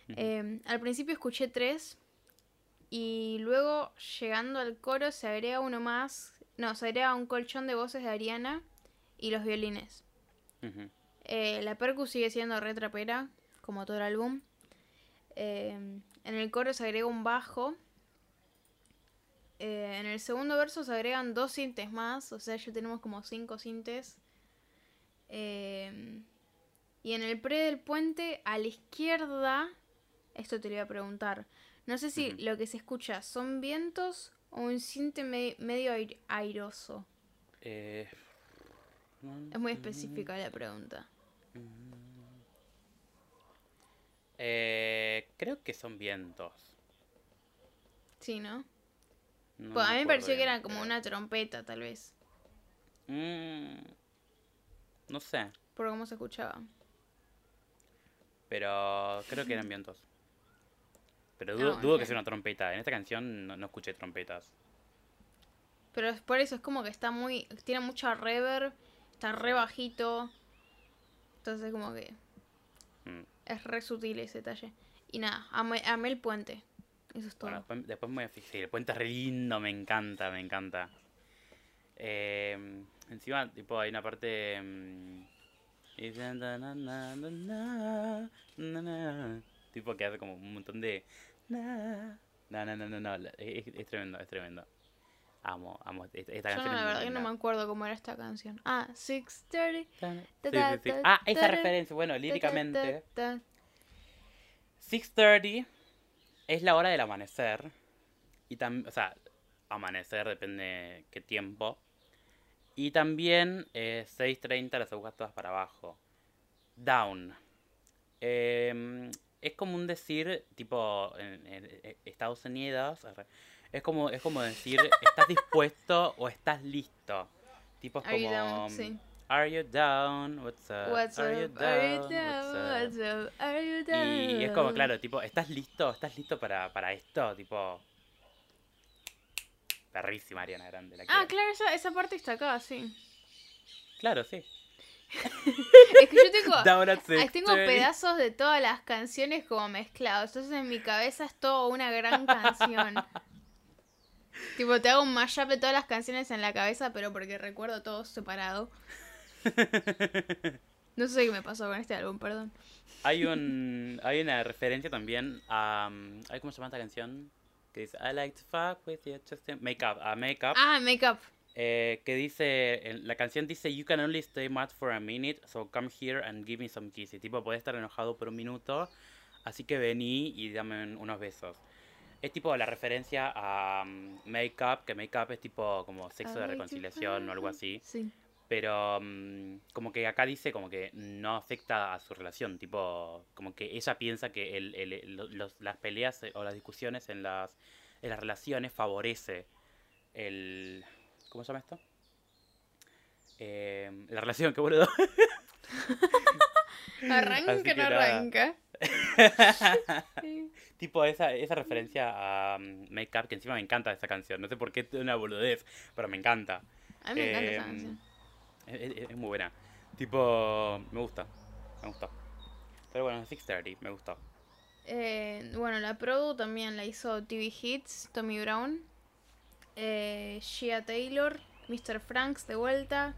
Ujú.
Eh, al principio escuché tres y luego llegando al coro se agrega uno más. No, se agrega un colchón de voces de Ariana y los violines. Eh, la percu sigue siendo re trapera, como todo el álbum. Eh, en el coro se agrega un bajo. Eh, en el segundo verso se agregan dos sintes más, o sea, ya tenemos como cinco sintes. Y en el pre del puente, a la izquierda, esto te lo iba a preguntar. No sé si lo que se escucha son vientos o un siente me- medio air- airoso.
Eh,
Es muy específica la pregunta.
eh, creo que son vientos.
Sí, ¿no?
No
Pues a mí me pareció que era como una trompeta, tal vez.
Mm, no sé,
Por cómo se escuchaba.
pero creo que eran vientos. Pero dudo, que sea una trompeta. En esta canción no, no escuché trompetas.
Pero es por eso es como que está muy. Tiene mucha reverb. Está re bajito. Entonces, como que.
Mm.
Es re sutil ese detalle. Y nada, amé, amé el puente. Eso es todo.
Bueno, después, después me voy a fijar. El puente es re lindo, me encanta, me encanta. Eh, encima, tipo, hay una parte. mm, na, Tipo que hace como un montón de. Na, No, no, no, no, no. Es, es tremendo, es tremendo. Amo, amo. Esta, esta
Yo
canción
no,
es
la verdad que no me acuerdo cómo era esta canción. Ah, 630.
Sí, sí, sí. Ah, esa referencia. Bueno, líricamente.
ta, ta.
6.30 es la hora del amanecer. Y también, o sea, amanecer depende qué tiempo. Y también eh, 6.30 las agujas todas para abajo. Down. Em, es como un decir, tipo, en, en- en Estados Unidos, es como, es como decir, ¿estás <laughs> dispuesto o estás listo? Tipo,
Are you
como,
down? Sí.
Are you down? What's up?
What's
Are you
up? Are you
down?
down?
What's up?
What's up? Are you down?
Y es como, claro, tipo, ¿estás listo? ¿Estás listo para, para esto? Tipo. Perrísima Ariana Grande, la
Ah,
quiero.
claro, esa, esa parte está acá, sí.
Claro, sí. <laughs>
Es que yo tengo. Tengo
6:30.
pedazos de todas las canciones como mezclados. Entonces en mi cabeza es todo una gran canción. <laughs> tipo, te hago un mashup de todas las canciones en la cabeza, pero porque recuerdo todo separado. <laughs> No sé qué me pasó con este álbum, perdón.
Hay un hay una referencia también a um, ¿cómo se llama esta canción? Que dice I like to fuck with you just in-" Make up, a make up.
Ah, Make Up.
Eh, que dice la canción dice You can only stay mad for a minute, so come here and give me some kisses. Tipo, podés estar enojado por un minuto, así que vení y dame un- unos besos. Es tipo la referencia a um, Make Up, que Make Up es tipo como sexo de reconciliación o algo así.
Sí.
Pero mm, como que acá dice como que no afecta a su relación, tipo, como que ella piensa que el, el- el- lo- los- las peleas eh, o las discusiones en las, en las relaciones favorece el... ¿Cómo se llama esto? Eh, la relación, qué boludo. <laughs>
Arranca,
que
no arranca. <laughs>
Tipo esa, esa referencia a mm, Make Up, que encima me encanta esa canción. No sé por qué es una boludez, pero me encanta.
A mí me encanta esa
Em,
canción.
Es, es- es muy buena. Tipo, me gusta. Me gustó. Pero bueno, 630, me gustó.
Eh, bueno, la produ también la hizo TV Hits, Tommy Brown, eh, Shia Taylor, Mr. Franks de vuelta,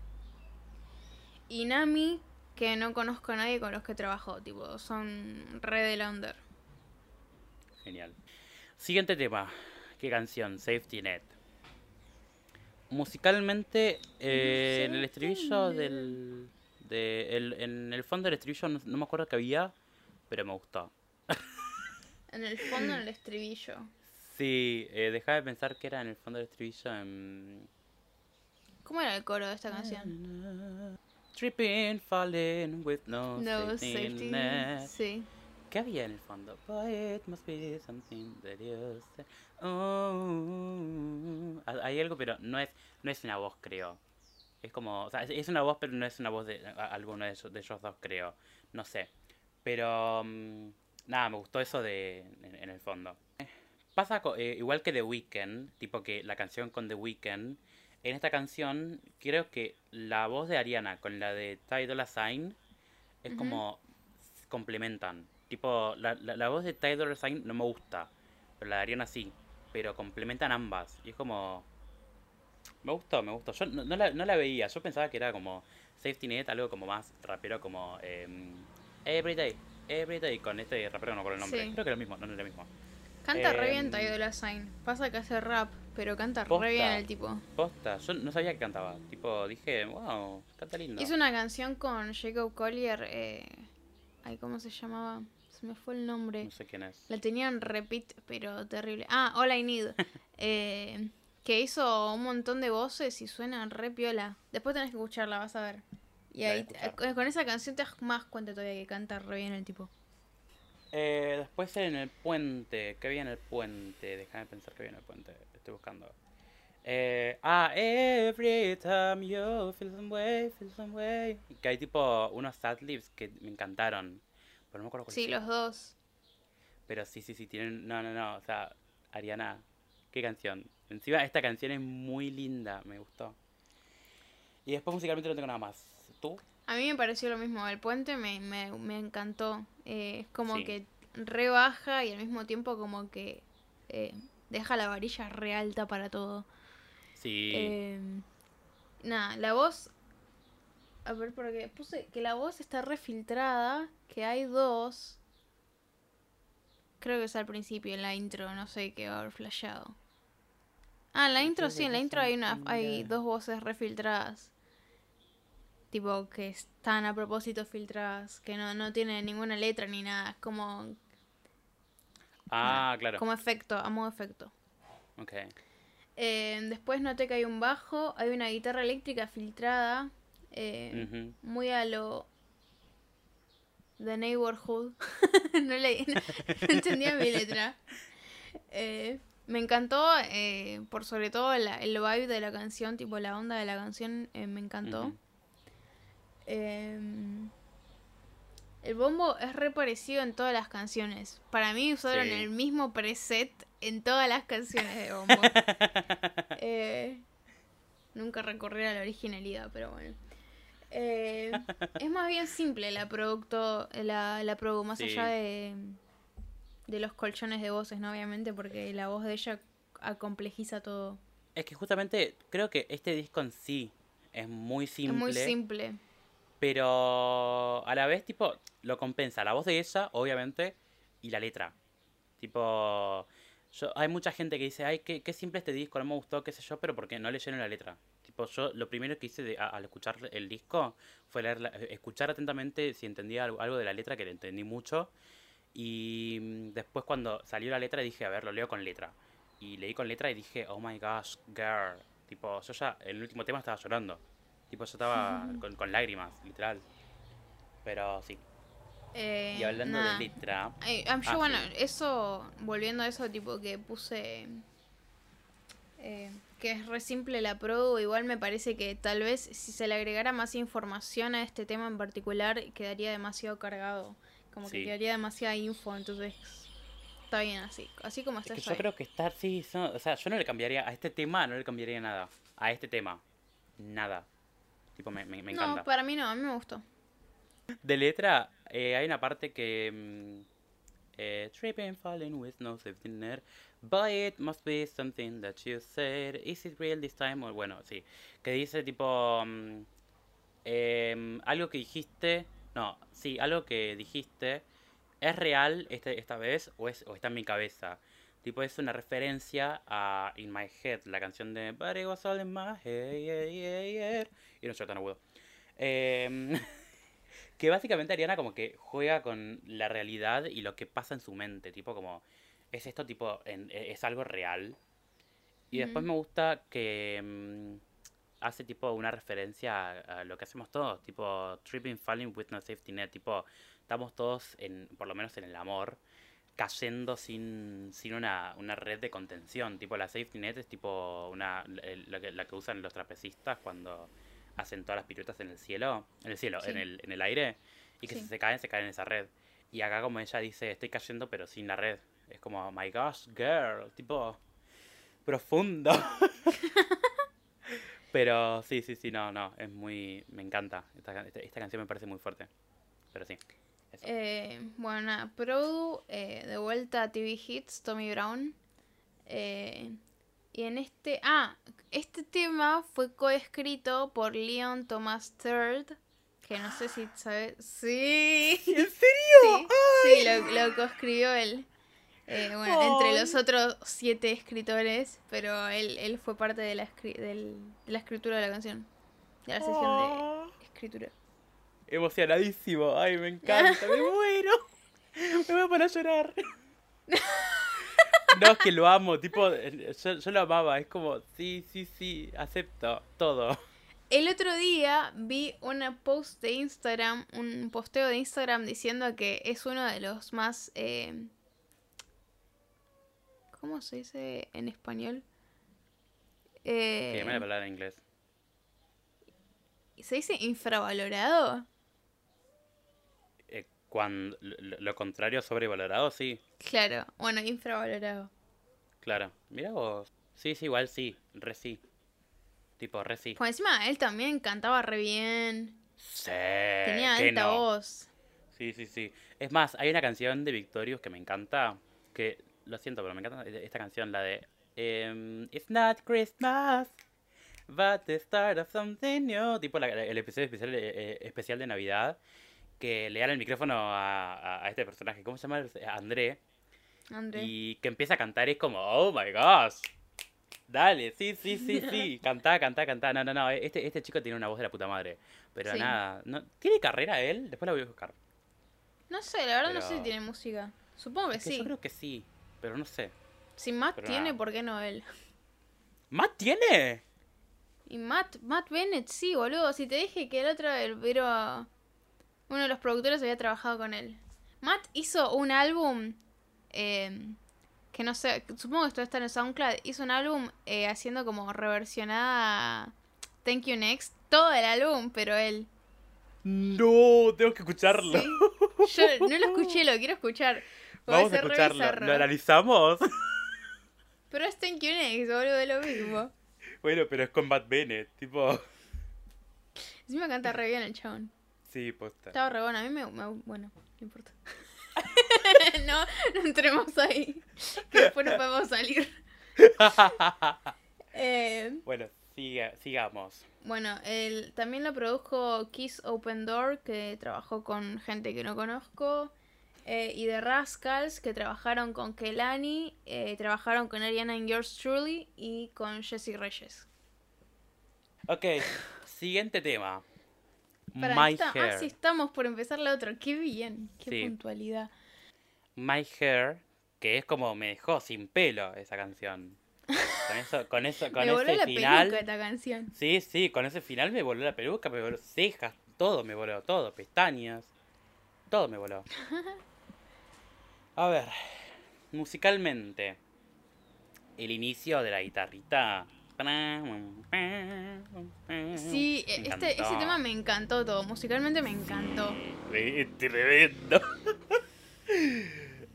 y Nami, que no conozco a nadie con los que trabajó, tipo, son re de la under.
Genial. Siguiente tema. ¿Qué canción? Safety Net. Musicalmente, eh, en el estribillo del. De, el- en el fondo del estribillo no, no me acuerdo que había, pero me gustó.
En el fondo, en el estribillo.
Sí, eh, dejaba de pensar que era en el fondo del estribillo en.
¿Cómo era el coro de esta canción?
Tripping, falling with no,
No
safety.
Sí.
¿Qué había en el fondo? Boy, it must be something that you say. Oh. Ha- Hay algo, pero no es, no es una voz, creo. Es como, o sea, es- una voz, pero no es una voz de a- alguno de ellos, de ellos dos, creo. No sé. Pero, mm, nada, me gustó eso de en, en el fondo. Pasa eh, igual que The Weeknd, tipo que la canción con The Weeknd. En esta canción, creo que la voz de Ariana con la de Ty Dolla Sign es
Ujú.
como s- complementan. Tipo, la, la, la voz de Ty Dolla Sign no me gusta, pero la de Ariana sí. Pero complementan ambas. Y es como... Me gustó, me gustó. Yo no, no la, no la veía, yo pensaba que era como Safety Net, algo como más rapero como em, Everyday, Everyday, con este rapero no acuerdo el nombre.
Sí.
Creo que es lo mismo, no, no es lo mismo.
Canta re bien
Em,
Sign. Pasa que hace rap, pero canta
Posta.
re bien el tipo.
Posta, yo no sabía que cantaba. Tipo, dije, wow, canta lindo.
Hizo una canción con Jacob Collier, eh, Ay, ¿cómo se llamaba? Se me fue el nombre.
No sé quién es.
La tenían repeat, pero terrible. Ah, All I Need. <laughs> eh, que hizo un montón de voces y suena re piola. Después tenés que escucharla, vas a ver. Y ahí, con con esa canción te das más cuenta todavía que canta re bien el tipo.
Eh, después en el puente. ¿Qué había en el puente? Déjame pensar que había en el puente. Estoy buscando. Eh, ah, every time you feel some way, feel some way. Que hay tipo unos adlibs que me encantaron. Pero no me acuerdo cuáles
Sí, los dos.
Pero sí, sí, sí, tienen. No, no, no. O sea, Ariana, qué canción. Encima, esta canción es muy linda, me gustó. Y después musicalmente no tengo nada más. ¿Tú?
A mí me pareció lo mismo. El puente me, me, me encantó. Eh, es como
Sí.
que rebaja y al mismo tiempo como que eh, deja la varilla re alta para todo.
Sí.
Eh, nada, la voz. A ver, porque puse que la voz está refiltrada, que hay dos. Creo que es al principio, en la intro, no sé qué va a haber flasheado. Ah, en la intro sí, en la intro hay, una, hay dos voces refiltradas. Tipo, que están a propósito filtradas, que no, no tienen ninguna letra ni nada, es como,
ah, claro.
como efecto, a modo efecto.
Ok.
Eh, después noté que hay un bajo, hay una guitarra eléctrica filtrada, eh, muy a lo The Neighborhood. <laughs> no, leí, no, no entendía mi letra. Eh, me encantó, eh, por sobre todo la- el vibe de la canción, tipo la onda de la canción, eh, me encantó. Em, el bombo es re parecido en todas las canciones. Para mí usaron
Sí.
el mismo preset en todas las canciones de bombo. <laughs> Eh, nunca recorrí a la originalidad, pero bueno. Eh, es más bien simple la producto, la, la más
Sí.
allá de, de los colchones de voces, ¿no? Obviamente, porque la voz de ella acomplejiza todo.
Es que justamente creo que este disco en sí es muy simple.
Es muy simple.
Pero a la vez, tipo, lo compensa la voz de ella, obviamente, y la letra. Tipo, yo, hay mucha gente que dice, ay, qué, qué simple este disco, no me gustó, qué sé yo, pero porque no leyeron la letra. Tipo, yo lo primero que hice de- a- al escuchar el disco fue leer la- escuchar atentamente si entendía algo, algo de la letra, que le entendí mucho. Y mm, después cuando salió la letra dije, a ver, lo leo con letra. Y leí con letra y dije, oh my gosh, girl. Tipo, yo ya, el último tema estaba llorando. Tipo, yo estaba <laughs> con, con lágrimas, literal. Pero sí.
Eh,
Y hablando de letra.
Ay, yo,
Ah,
bueno,
sí.
eso, volviendo a eso, tipo que puse eh, que es re simple la produ, igual me parece que tal vez si se le agregara más información a este tema en particular, quedaría demasiado cargado. Como que quedaría demasiada info, entonces está bien así. Así como
Es
está
que
está
yo creo que está, sí, so- o sea, yo no le cambiaría, a este tema no le cambiaría nada. A este tema, nada. Tipo, me, me, me encanta.
No, para mí no, a mí me gustó.
De letra, eh, hay una parte que. mm, eh, tripping, falling with no safety net. But it must be something that you said. Is it real this time? Bueno, sí. Que dice tipo. mm, em, algo que dijiste. No, sí, algo que dijiste. ¿Es real este, esta vez o, es, o está en mi cabeza? Tipo, es una referencia a In My Head, la canción de But it was all in my head, yeah, yeah, yeah". Y no soy tan agudo. Em, <laughs> que básicamente Ariana como que juega con la realidad y lo que pasa en su mente, tipo como es esto tipo en- e- es algo real. Y después me gusta que mm, hace tipo una referencia a, a lo que hacemos todos, tipo tripping falling with no safety net, tipo estamos todos en por lo menos en el amor cayendo sin, sin una, una red de contención, tipo la safety net es tipo una la, que, la que usan los trapecistas cuando hacen todas las piruetas en el cielo, en el cielo, en el, en el aire, y que
Sí.
si se caen, se caen en esa red. Y acá como ella dice, estoy cayendo pero sin la red. Es como, "Oh my gosh, girl, tipo profundo. <laughs> pero sí, sí, sí, no, no, es muy, me encanta. Esta, can- esta, esta canción me parece muy fuerte. Pero sí.
Eh, bueno, nada, Produ, eh, de vuelta a TV Hits, Tommy Brown. Eh, y en este. Ah, este tema fue coescrito por Leon Thomas III. Que no sé si sabes. ¡Sí!
¿En <laughs> serio?
Sí, sí, lo, lo coescribió él. Eh, bueno, entre los otros siete escritores, pero él, él fue parte de la, del- de la escritura de la canción. De la sesión
Oh.
de escritura.
Emocionadísimo. Ay, me encanta, me <laughs> muero. Me voy a poner a llorar. No, es que lo amo, tipo, eh, yo, yo lo amaba, es como, sí, sí, sí, acepto todo.
El otro día vi una post de Instagram, un posteo de Instagram diciendo que es uno de los más... eh, ¿Cómo se dice en español?
Que
Eh,
llame la palabra en inglés.
¿Se dice infravalorado?
Cuando, lo, lo contrario sobrevalorado, sí,
Claro, bueno, infravalorado.
claro. Mira vos. Sí, sí, igual sí, re sí. Tipo, re sí.
Por encima él también cantaba re bien.
Sí,
Tenía alta
no.
voz.
Sí, sí, sí. Es más, hay una canción de Victorious que me encanta, que lo siento, pero me encanta esta canción, la de em, It's not Christmas, but the start of something new. Tipo la- el episodio especial, eh, eh, especial de Navidad, que le dan el micrófono a, este personaje, ¿cómo se llama? André,
André.
y que empieza a cantar y es como, oh my gosh. Dale, sí, sí, sí, sí. <laughs> Cantá, cantá, cantá. No, no, no. Este, este chico tiene una voz de la puta madre. Pero
Sí.
nada. No, ¿Tiene carrera él? Después la voy a buscar.
No sé, la verdad no sé si tiene música. Supongo que
Es que
sí.
Yo creo que sí, pero no sé.
Si Matt
pero
tiene,
nada.
¿por qué no él?
¿Matt tiene?
Y Matt, Matt Bennett, sí, boludo. Si te dije que el otro, el pero uno de los productores había trabajado con él. Matt hizo un álbum eh, que no sé, supongo que esto está en el SoundCloud. Hizo un álbum eh, haciendo como reversionada Thank You Next. Todo el álbum, pero él.
No, tengo que escucharlo.
Sí. Yo no lo escuché, lo quiero escuchar.
Vamos a escucharlo. ¿Lo analizamos?
Pero es Thank You Next, boludo, es lo mismo.
bueno, pero es con Matt Bennett. Tipo.
Encima canta re bien el chabón.
Sí, posta.
Estaba re bueno, a mí me, me- bueno, no importa. <laughs> no, no entremos ahí. Que después no podemos salir. <laughs> Eh,
bueno, siga, sigamos.
bueno, el, también lo produjo Kiss Open Door, que trabajó con gente que no conozco. eh, y The Rascals, que trabajaron con Kelani, eh, trabajaron con Ariana and Yours Truly y con Jessie Reyes.
Ok, siguiente tema.
Para
My
esta-
Hair.
Ah, sí, estamos por empezar la otra. Qué bien, qué
Sí.
puntualidad.
My Hair, que es como me dejó sin pelo esa canción. Con eso, con eso, <laughs> con
Me voló
ese
la
final.
peluca esta canción.
Sí, sí, con ese final me voló la peluca, me voló cejas, todo me voló, todo, pestañas, todo me voló. <laughs> A ver, musicalmente, el inicio de la guitarrita.
Sí, e- este, ese tema me encantó todo. Musicalmente me encantó.
Re- Tremendo. <laughs>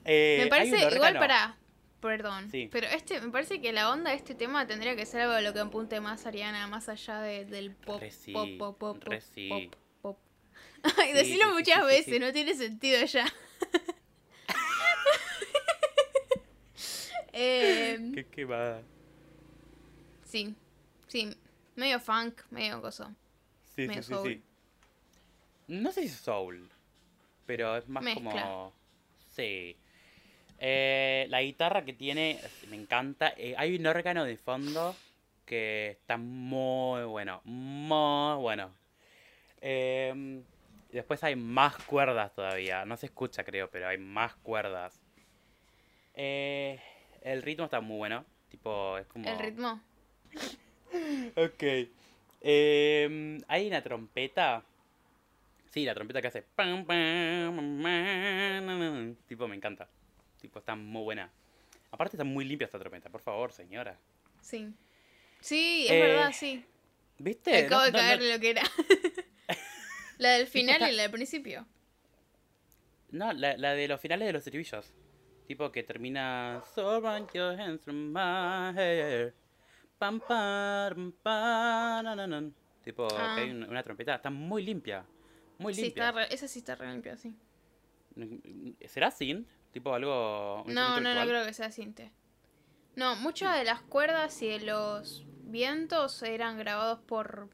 Eh,
me parece, igual para. Perdón.
Sí.
Pero este, me parece que la onda de este tema tendría que ser algo de lo que apunte más Ariana, más allá de- del pop,
Re sí,
pop, pop, pop,
re
pop,
sí.
pop. <laughs> Ay,
Sí,
decirlo
sí, sí,
muchas
sí, sí,
veces,
sí.
no tiene sentido ya. <laughs> Eh,
Qué quemada.
Sí, sí. Medio funk, medio coso.
Sí,
Medio
sí, sí,
soul.
sí. No sé si es soul, pero es más
Mezcla.
como... Sí. Eh, la guitarra que tiene, me encanta. Eh, hay un órgano de fondo que está muy bueno, muy bueno. Eh, después hay más cuerdas todavía. No se escucha, creo, pero hay más cuerdas. Eh, el ritmo está muy bueno. Tipo, es como...
El ritmo. <laughs>
Ok. Em, hay una trompeta. Sí, la trompeta que hace. pam, pam, pam, pam, Tipo, me encanta. Tipo, está muy buena. Aparte, está muy limpia esta trompeta, por favor, señora.
Sí. Sí, es
Eh,
verdad, sí.
¿Viste?
Acabo
No-
de
no- no-
caer lo que era. <laughs> la del final
está-
y la del principio.
No, la, la de los finales de los estribillos. Tipo que termina. So run your hands from my hair. Pam, pam, pam, na, na, na". Tipo, que
Ah.
hay una, una trompeta. Está muy limpia. Muy
Sí,
limpia.
está re- esa sí está re limpia, sí.
¿Será synth? Tipo algo.
No, no, no creo que sea cinte. No, muchas de las cuerdas y de los vientos eran grabados por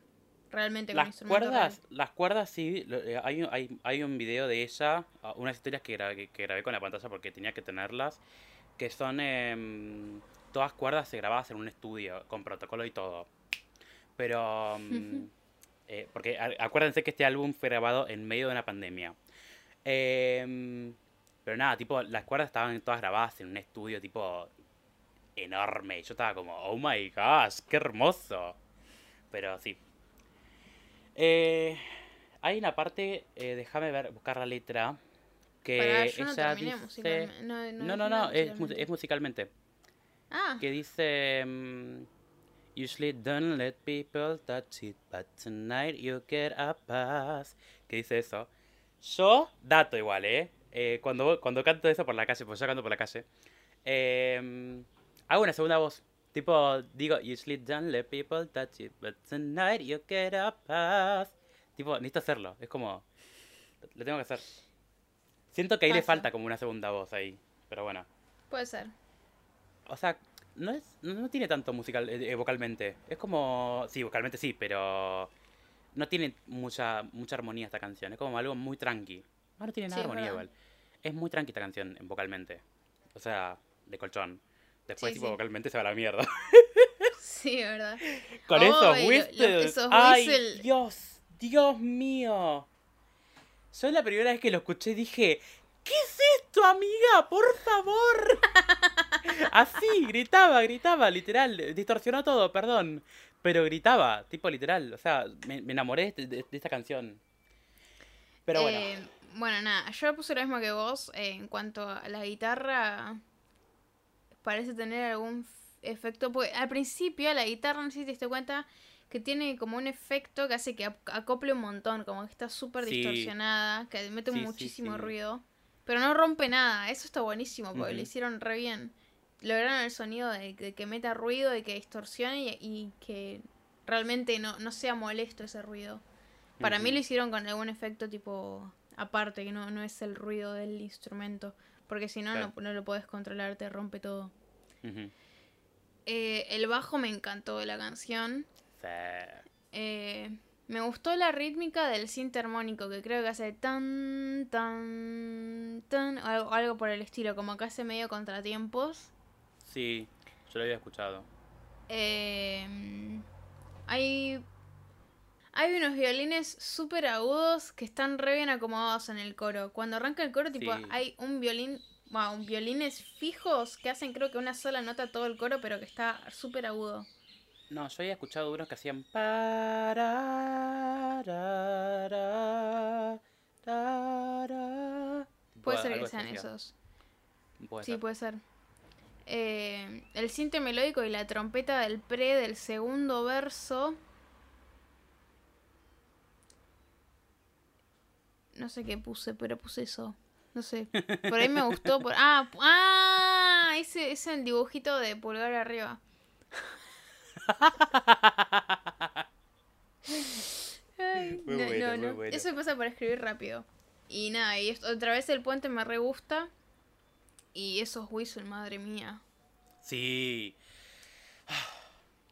realmente con
Las
instrumentos
cuerdas, las cuerdas sí, eh, hay, un- hay, hay un video de ella, ah, unas historias que grabé, que grabé con la pantalla porque tenía que tenerlas, que son em, todas cuerdas se grabadas en un estudio, con protocolo y todo. Pero mm, eh, porque acuérdense que este álbum fue grabado en medio de una pandemia. Em, pero nada, tipo, las cuerdas estaban todas grabadas en un estudio tipo enorme. Yo estaba como, oh my gosh, qué hermoso. Pero sí. Eh, hay una parte, eh, déjame ver, buscar la letra. Que
Pará, yo no
ella
terminé
dice.
musicalmente. No, no,
No, no, no, es
musicalmente. Ah,
Que dice. mm, Usually don't let people touch it, but tonight you get a pass. Que dice eso. Yo, dato igual, ¿eh? Eh, cuando, cuando canto eso por la calle, pues yo canto por la calle, eh, hago una segunda voz. Tipo, digo, usually don't let people touch it, but tonight you get a pass. Tipo, necesito hacerlo. Es como, lo tengo que hacer. Siento que ahí le
Pasa.
falta como una segunda voz ahí. Pero bueno.
puede ser.
O sea, no es no no tiene tanto musical eh, eh, vocalmente. Es como sí, vocalmente sí, pero no tiene mucha mucha armonía esta canción. Es como algo muy tranqui. Ah, no tiene nada de armonía igual. Es muy tranqui esta canción en vocalmente. O sea, de colchón. Después
Sí,
tipo
sí.
vocalmente se va a la mierda. <laughs>
Sí, verdad.
Con
Oh,
esos
y lo- lo-
whistles.
esos
Ay,
whistle-
Dios, Dios mío. Yo la primera vez que lo escuché dije, ¿qué es esto, amiga? Por favor. Así, gritaba, gritaba, literal. Distorsionó todo, perdón. Pero gritaba, tipo literal. O sea, me, me enamoré de, de- de esta canción. Pero bueno.
Eh, bueno, nada, yo puse lo mismo que vos. eh, en cuanto a la guitarra, parece tener algún efecto. Porque al principio la guitarra, no sé si te diste cuenta, que tiene como un efecto que hace que acople un montón, como que está súper
Sí.
distorsionada, que mete
Sí,
muchísimo
sí.
ruido. Pero no rompe nada, eso está buenísimo, porque lo hicieron re bien. Lograron el sonido de, de que meta ruido, de que distorsione y, y que realmente no, no sea molesto ese ruido. Para mí lo hicieron con algún efecto tipo aparte, que no, no es el ruido del instrumento. Porque si no,
Claro.
no, no lo puedes controlar, te rompe todo. Eh, el bajo me encantó de la canción.
Sí.
Eh, me gustó la rítmica del synth armónico, que creo que hace tan, tan, tan, o algo, algo por el estilo, como que hace medio contratiempos.
Sí, yo lo había escuchado.
Eh, hay, hay unos violines súper agudos que están re bien acomodados en el coro. Cuando arranca el coro, tipo,
Sí.
hay un violín, wow, violines fijos que hacen creo que una sola nota todo el coro, pero que está súper agudo.
No, yo había escuchado unos que hacían tarara.
Puede ser que sean esos.
Puede
Sí,
ser.
puede ser. Eh, el cinte melódico y la trompeta del pre del segundo verso. No sé qué puse, pero puse eso. No sé. Por ahí me gustó. Por... Ah, ah, ese es el dibujito de pulgar arriba. Ay, no,
bueno,
no, no.
bueno.
Eso pasa por escribir rápido. Y nada, y otra vez el puente me re gusta. Y esos whistles, madre mía.
Sí.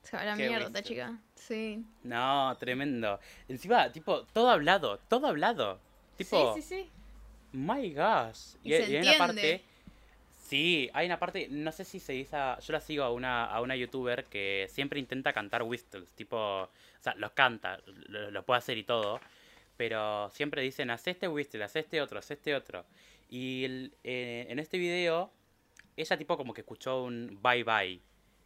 Se va a la
Qué
mierda
whistle.
chica. Sí.
No, tremendo. Encima, tipo, todo hablado, todo hablado. Tipo,
sí, sí, sí.
my gosh.
Y se
hay una parte. Sí, hay una parte, no sé si se dice, yo la sigo a una, a una youtuber que siempre intenta cantar whistles, tipo, o sea, los canta, lo, lo puede hacer y todo, pero siempre dicen, haz este whistle, haz este otro, haz este otro. Y el- eh, en este video, ella tipo como que escuchó un bye bye,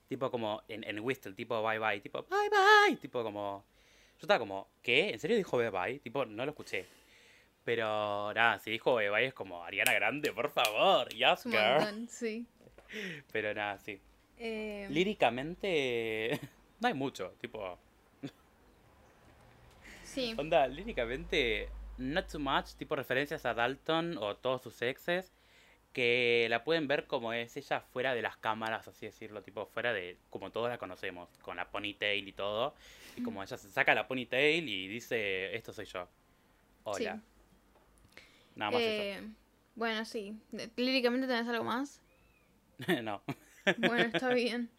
tipo como en, en whistle, tipo bye bye, tipo bye bye, tipo como... Yo estaba como, ¿qué? ¿En serio dijo bye bye? Tipo, no lo escuché. Pero nada, si dijo bye bye es como Ariana Grande, por favor, yes, girl.
montón, sí. <laughs>
Pero nada, sí.
Eh,
Líricamente, <laughs> no hay mucho, tipo,
sí.
onda, líricamente, not too much, tipo referencias a Dalton o todos sus exes, que la pueden ver como es ella fuera de las cámaras, así decirlo, tipo fuera de como todos la conocemos, con la ponytail y todo, y como ella se saca la ponytail y dice, esto soy yo. Hola. Nada más
Eh, bueno, sí. De- Líricamente tenés algo más. <laughs>
no.
Bueno, está <laughs> bien.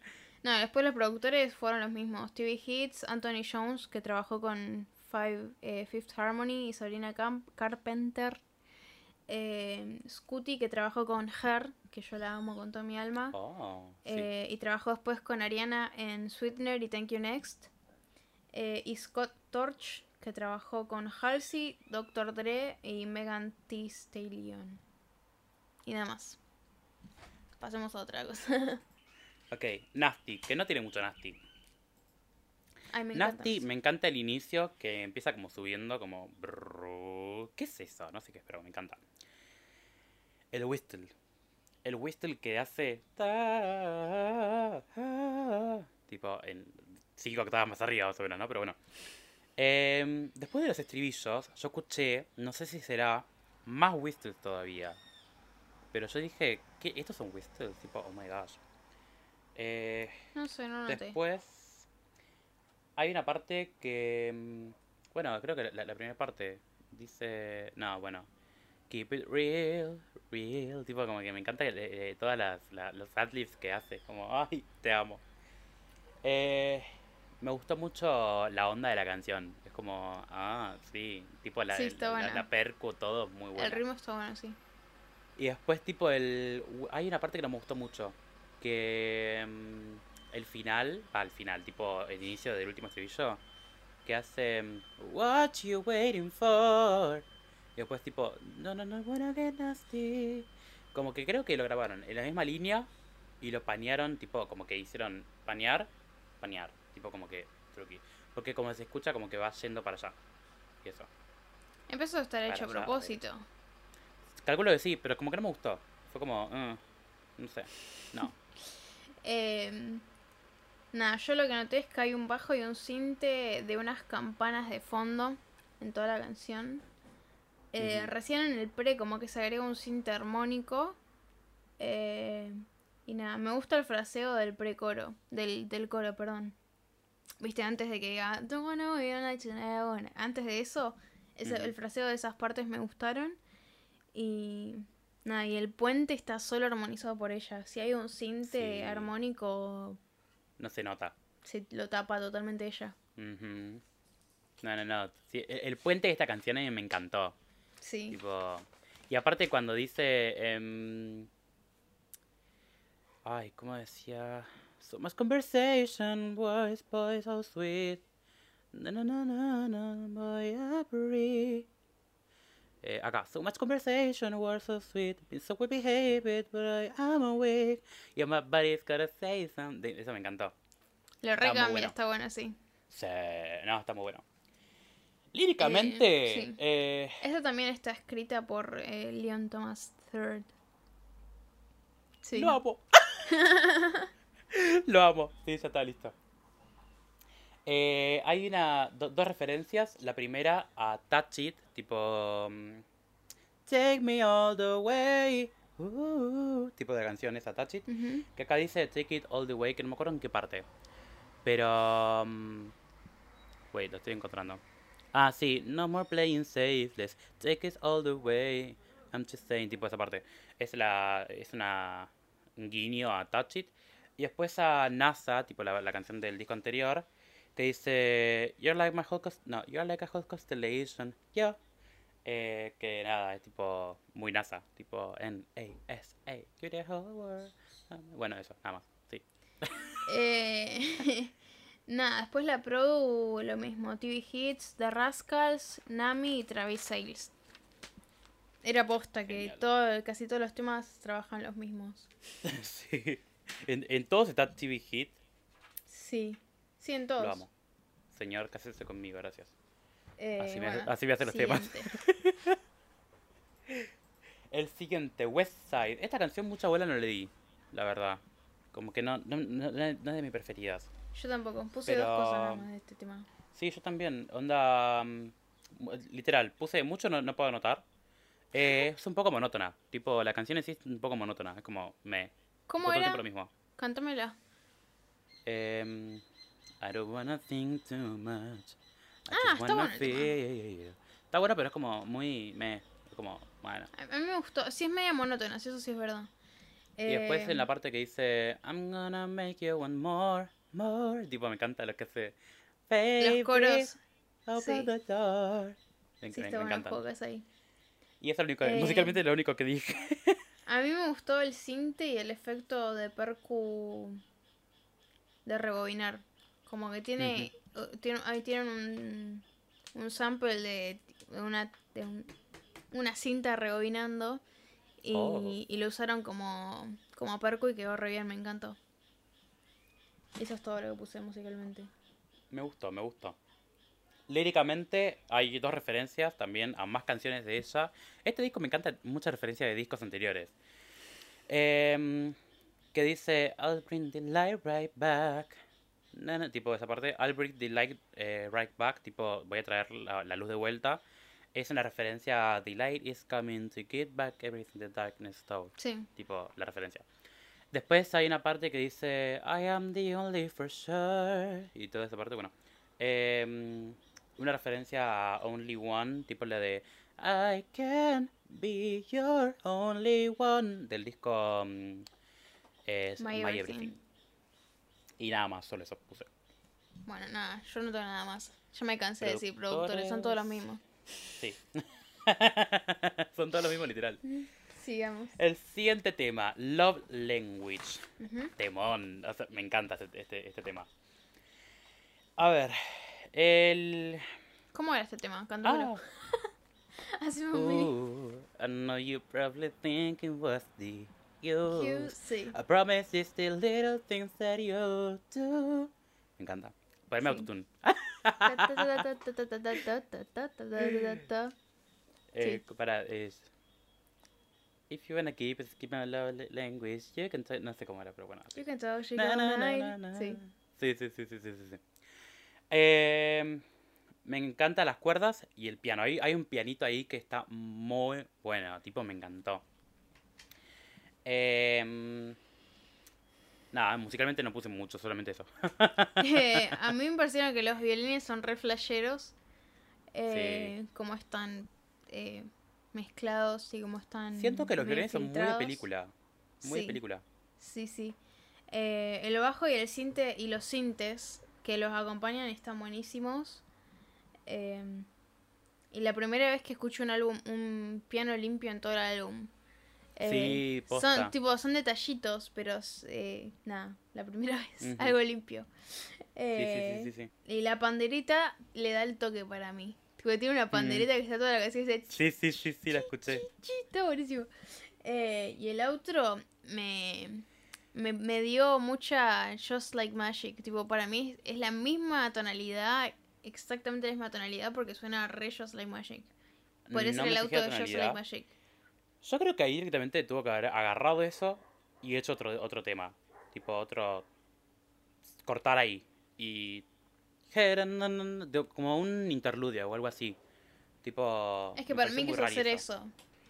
No, después los productores fueron los mismos. TV Hits, Anthony Jones, que trabajó con Five, eh, Fifth Harmony y Sabrina Camp Carpenter. Eh, Scooty, que trabajó con Her, que yo la amo con toda mi alma.
Oh, sí.
Eh, y trabajó después con Ariana en Sweetener y Thank You Next. Eh, y Scott Torch, que trabajó con Halsey, Dr. Dre y Megan Thee Stallion. Y nada más. Pasemos a otra cosa. <laughs>
Ok, Nasty, que no tiene mucho Nasty.
Ay, me encanta.
Nasty, me encanta el inicio que empieza como subiendo, como. ¿Qué es eso? No sé qué es, pero me encanta. El whistle. El whistle que hace. ta, ah, tipo en cinco octavas más arriba, más o menos, ¿no? Pero bueno. Em, después de los estribillos, yo escuché, no sé si será, más whistles todavía. Pero yo dije, ¿qué? ¿Estos son whistles? Tipo, oh my gosh. Eh,
No sé, no noté.
Después hay una parte que, mm, bueno, creo que la, la primera parte dice, no, bueno, keep it real, real, tipo como que me encanta eh, todas las, la- los adlibs que hace, como, ay, te amo. Eh, me gustó mucho la onda de la canción, es como, ah, sí, tipo la,
Sí, está
la- la-
buena.
la percu, todo muy bueno.
El ritmo está bueno, sí.
Y después, tipo, el. Hay una parte que no me gustó mucho. Que. mm, el final. El final, tipo, el inicio del último estribillo. Que hace. What you waiting for? Y después, tipo. No, no, no, wanna get nasty. Como que creo que lo grabaron en la misma línea. Y lo panearon, tipo, como que hicieron panear, panear. Tipo, como que. truqui. Porque como se escucha, como que va yendo para allá. Y eso.
Empezó a estar
Para
hecho a
allá,
propósito.
Calculo que sí, pero como que no me gustó. Fue como. "Mm, no sé. No. <laughs>
Eh, nada, yo lo que noté es que hay un bajo y un cinte de unas campanas de fondo en toda la canción. Eh. Recién en el pre como que se agrega un cinte armónico. Eh, y nada, me gusta el fraseo del precoro, del, del coro, perdón. Viste, antes de que diga, antes de eso, ese- el fraseo de esas partes me gustaron. Y nada, y el puente está solo armonizado por ella. Si hay un cinte
Sí.
armónico,
No se nota.
se lo tapa totalmente ella.
Ujú. No, no, no. Sí, el, el puente de esta canción a mí me encantó.
Sí.
Tipo. Y aparte cuando dice. em, ay, ¿cómo decía? So much conversation, boys, boys, so sweet. Na, na, na, na, na, boy, I breathe. Eh, acá, so much conversation, words so sweet. Been so well behaved, but I am awake. Yeah, my body's gotta say something. Eso me encantó.
Lo recambia,
bueno.
está bueno, sí.
Sí, no, está muy bueno. Líricamente,
sí.
eh,
Esta también está escrita por eh, Leon Thomas III. Sí.
lo amo. <laughs> lo amo. Sí, ya está listo. Eh, hay una, do- dos referencias. La primera a Touch It, tipo... mm, Take me all the way. uh, tipo de canción esa, Touch It. Que acá dice Take It All the Way, que no me acuerdo en qué parte. Pero... mm, wait, lo estoy encontrando. Ah, sí. No more playing safe. Let's take it all the way. I'm just saying, tipo esa parte. Es la... Es una... Un guiño a Touch It. Y después a NASA, tipo la, la canción del disco anterior, que dice You're like my whole const- no, you're like a whole constellation. Yeah. Eh, que nada, es tipo muy NASA, tipo N-A-S-A. You're the whole world. Ah, Bueno, eso, nada más. Sí. <laughs>
Eh, <laughs> nada, después la Pro, lo mismo. TV Hits, The Rascals, Nami y Travis Sales. Era posta que
Genial.
todo, casi todos los temas trabajan los mismos. <laughs>
sí. En, en todos está TV Hit.
Sí, sí, en todos.
Lo amo. Señor, cásese conmigo, gracias.
Eh,
Así me-
bueno,
así voy a hacer los temas. <laughs> El siguiente, West Side. Esta canción mucha bola no le di, la verdad. Como que no, no, no- no es de mis preferidas.
Yo tampoco, puse
Pero-
dos cosas nada más de este tema.
Sí, yo también. Onda. mm, literal, puse mucho, no, no puedo anotar. Eh, <laughs> es un poco monótona. Tipo, la canción en sí es un poco monótona. Es como me.
¿Cómo era?
tiempo lo mismo.
Cántamela.
Em, I don't wanna think too much. I
Ah,
just
está
wanna feel. Está bueno, pero es como muy. Me. Es como. Bueno.
A mí me gustó. Sí, es media monótona, sí, eso sí es verdad.
Y después en
Eh,
la parte que dice I'm gonna make you one more, more. Tipo, me encanta lo que hace.
Los coros.
Open
sí.
the door. Me,
Sí,
me- me
es ahí.
Y eso es lo único,
Eh,
musicalmente lo único que dije. <laughs>
A mí me gustó el cinte y el efecto de percu de rebobinar. Como que tiene, uh, tiene ahí tienen un un sample de una, de un- una cinta rebobinando y,
Oh.
y lo usaron como, como perco y quedó re bien, me encantó. Eso es todo lo que puse musicalmente.
Me gustó, me gustó. Líricamente hay dos referencias también a más canciones de ella. Este disco me encanta muchas referencias de discos anteriores. Em, que dice, I'll bring the light right back. Na, na, tipo esa parte, I'll bring the light eh, right back. Tipo, voy a traer la, la luz de vuelta. Es una referencia a The light is coming to get back everything the darkness stole.
Sí.
Tipo, la referencia. Después hay una parte que dice I am the only for sure. Y toda esa parte, bueno. em, una referencia a Only One, tipo la de I can be your only one. Del disco mm, es
My
My,
Everything.
Everything. Y nada más, solo eso puse.
Bueno, nada, yo no tengo nada más. Ya me cansé de decir productores, son todos los mismos.
Sí. <laughs> Son todos los mismos, literal.
Sigamos.
El siguiente tema, Love Language.
Ujú.
Temón. o sea, me encanta este, este, este tema. A ver. El.
¿Cómo era este tema? Cantámoslo.
Ah. <laughs>
Hacemos un.
Ooh, I know you probably thinking what's the you.
Cute, sí.
I promise it's the little things that you do. Me encanta. Poneme
sí.
autotune. <laughs> eh. Para, es. If you wanna keep skipping a love language, you can talk. No sé cómo era, pero bueno. Así.
You can talk, she
na,
Sí.
Sí, sí, sí, sí, sí. sí. Eh, me encantan las cuerdas y el piano. Hay, hay un pianito ahí que está muy bueno. Tipo, me encantó. Eh, nada, musicalmente no puse mucho, solamente eso. <laughs>
Eh, <laughs> a mí me parecieron que los violines son re flasheros. eh, Como están eh, mezclados y como están.
Siento que los violines son muy de película. Muy
Sí.
de película.
Sí, sí. Eh, el bajo y el cinte y los sintes que los acompañan están buenísimos. Eh, y la primera vez que escucho un álbum, un piano limpio en todo el álbum. Eh,
Sí, posta.
son tipo son detallitos, pero eh, nada, la primera <laughs> vez algo limpio.
Sí, sí,
Eh,
sí, sí, sí.
Y la pandereta le da el toque para mí. Tipo, tiene una pandereta que está toda la canción y dice
Sí, sí, sí, sí, la escuché.
chi, está buenísimo. Eh, y el outro me, me, me dio mucha Just Like Magic. Tipo, para mí es, es la misma tonalidad, exactamente la misma tonalidad porque suena re Just Like Magic. Podría
No
ser el
me
auto de Just Like. Magic.
Yo creo que ahí directamente tuvo que haber agarrado eso y hecho otro, otro tema. Tipo, otro. Cortar ahí. Y. Como un interludio o algo así. Tipo.
Es que para mí quiso hacer eso.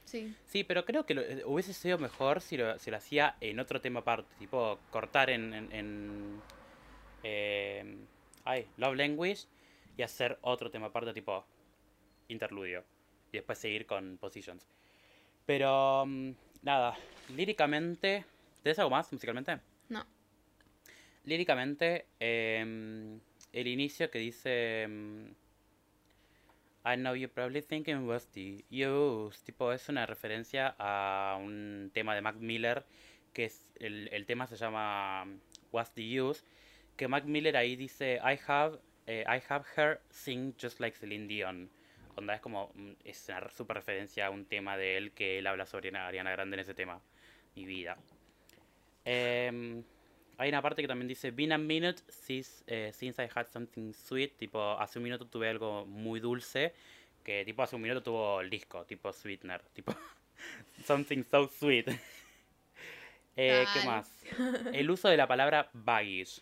Sí.
Sí, pero creo que lo- eh, hubiese sido mejor si lo, si lo hacía en otro tema aparte. Tipo, cortar en. en, en, eh, ay, Love Language y hacer otro tema aparte, tipo. Interludio. Y después seguir con Positions. Pero. mm, Nada, líricamente. ¿Tenés algo más musicalmente?
No.
Líricamente, em, el inicio que dice. em, I know you're probably thinking what's the use. Tipo, es una referencia a un tema de Mac Miller. Que es. El, el tema se llama um, What's the use. Que Mac Miller ahí dice I have. eh, I have her sing just like Celine Dion. Onda es como. mm, Es una super referencia a un tema de él que él habla sobre Ariana Grande en ese tema. Mi vida. Em, hay una parte que también dice, Been a minute since, eh, since I had something sweet. Tipo, hace un minuto tuve algo muy dulce. Que tipo, hace un minuto tuvo el disco, tipo Sweetener. Tipo, <laughs> something so sweet. <laughs> Eh, ¿Qué más? El uso de la palabra baggage.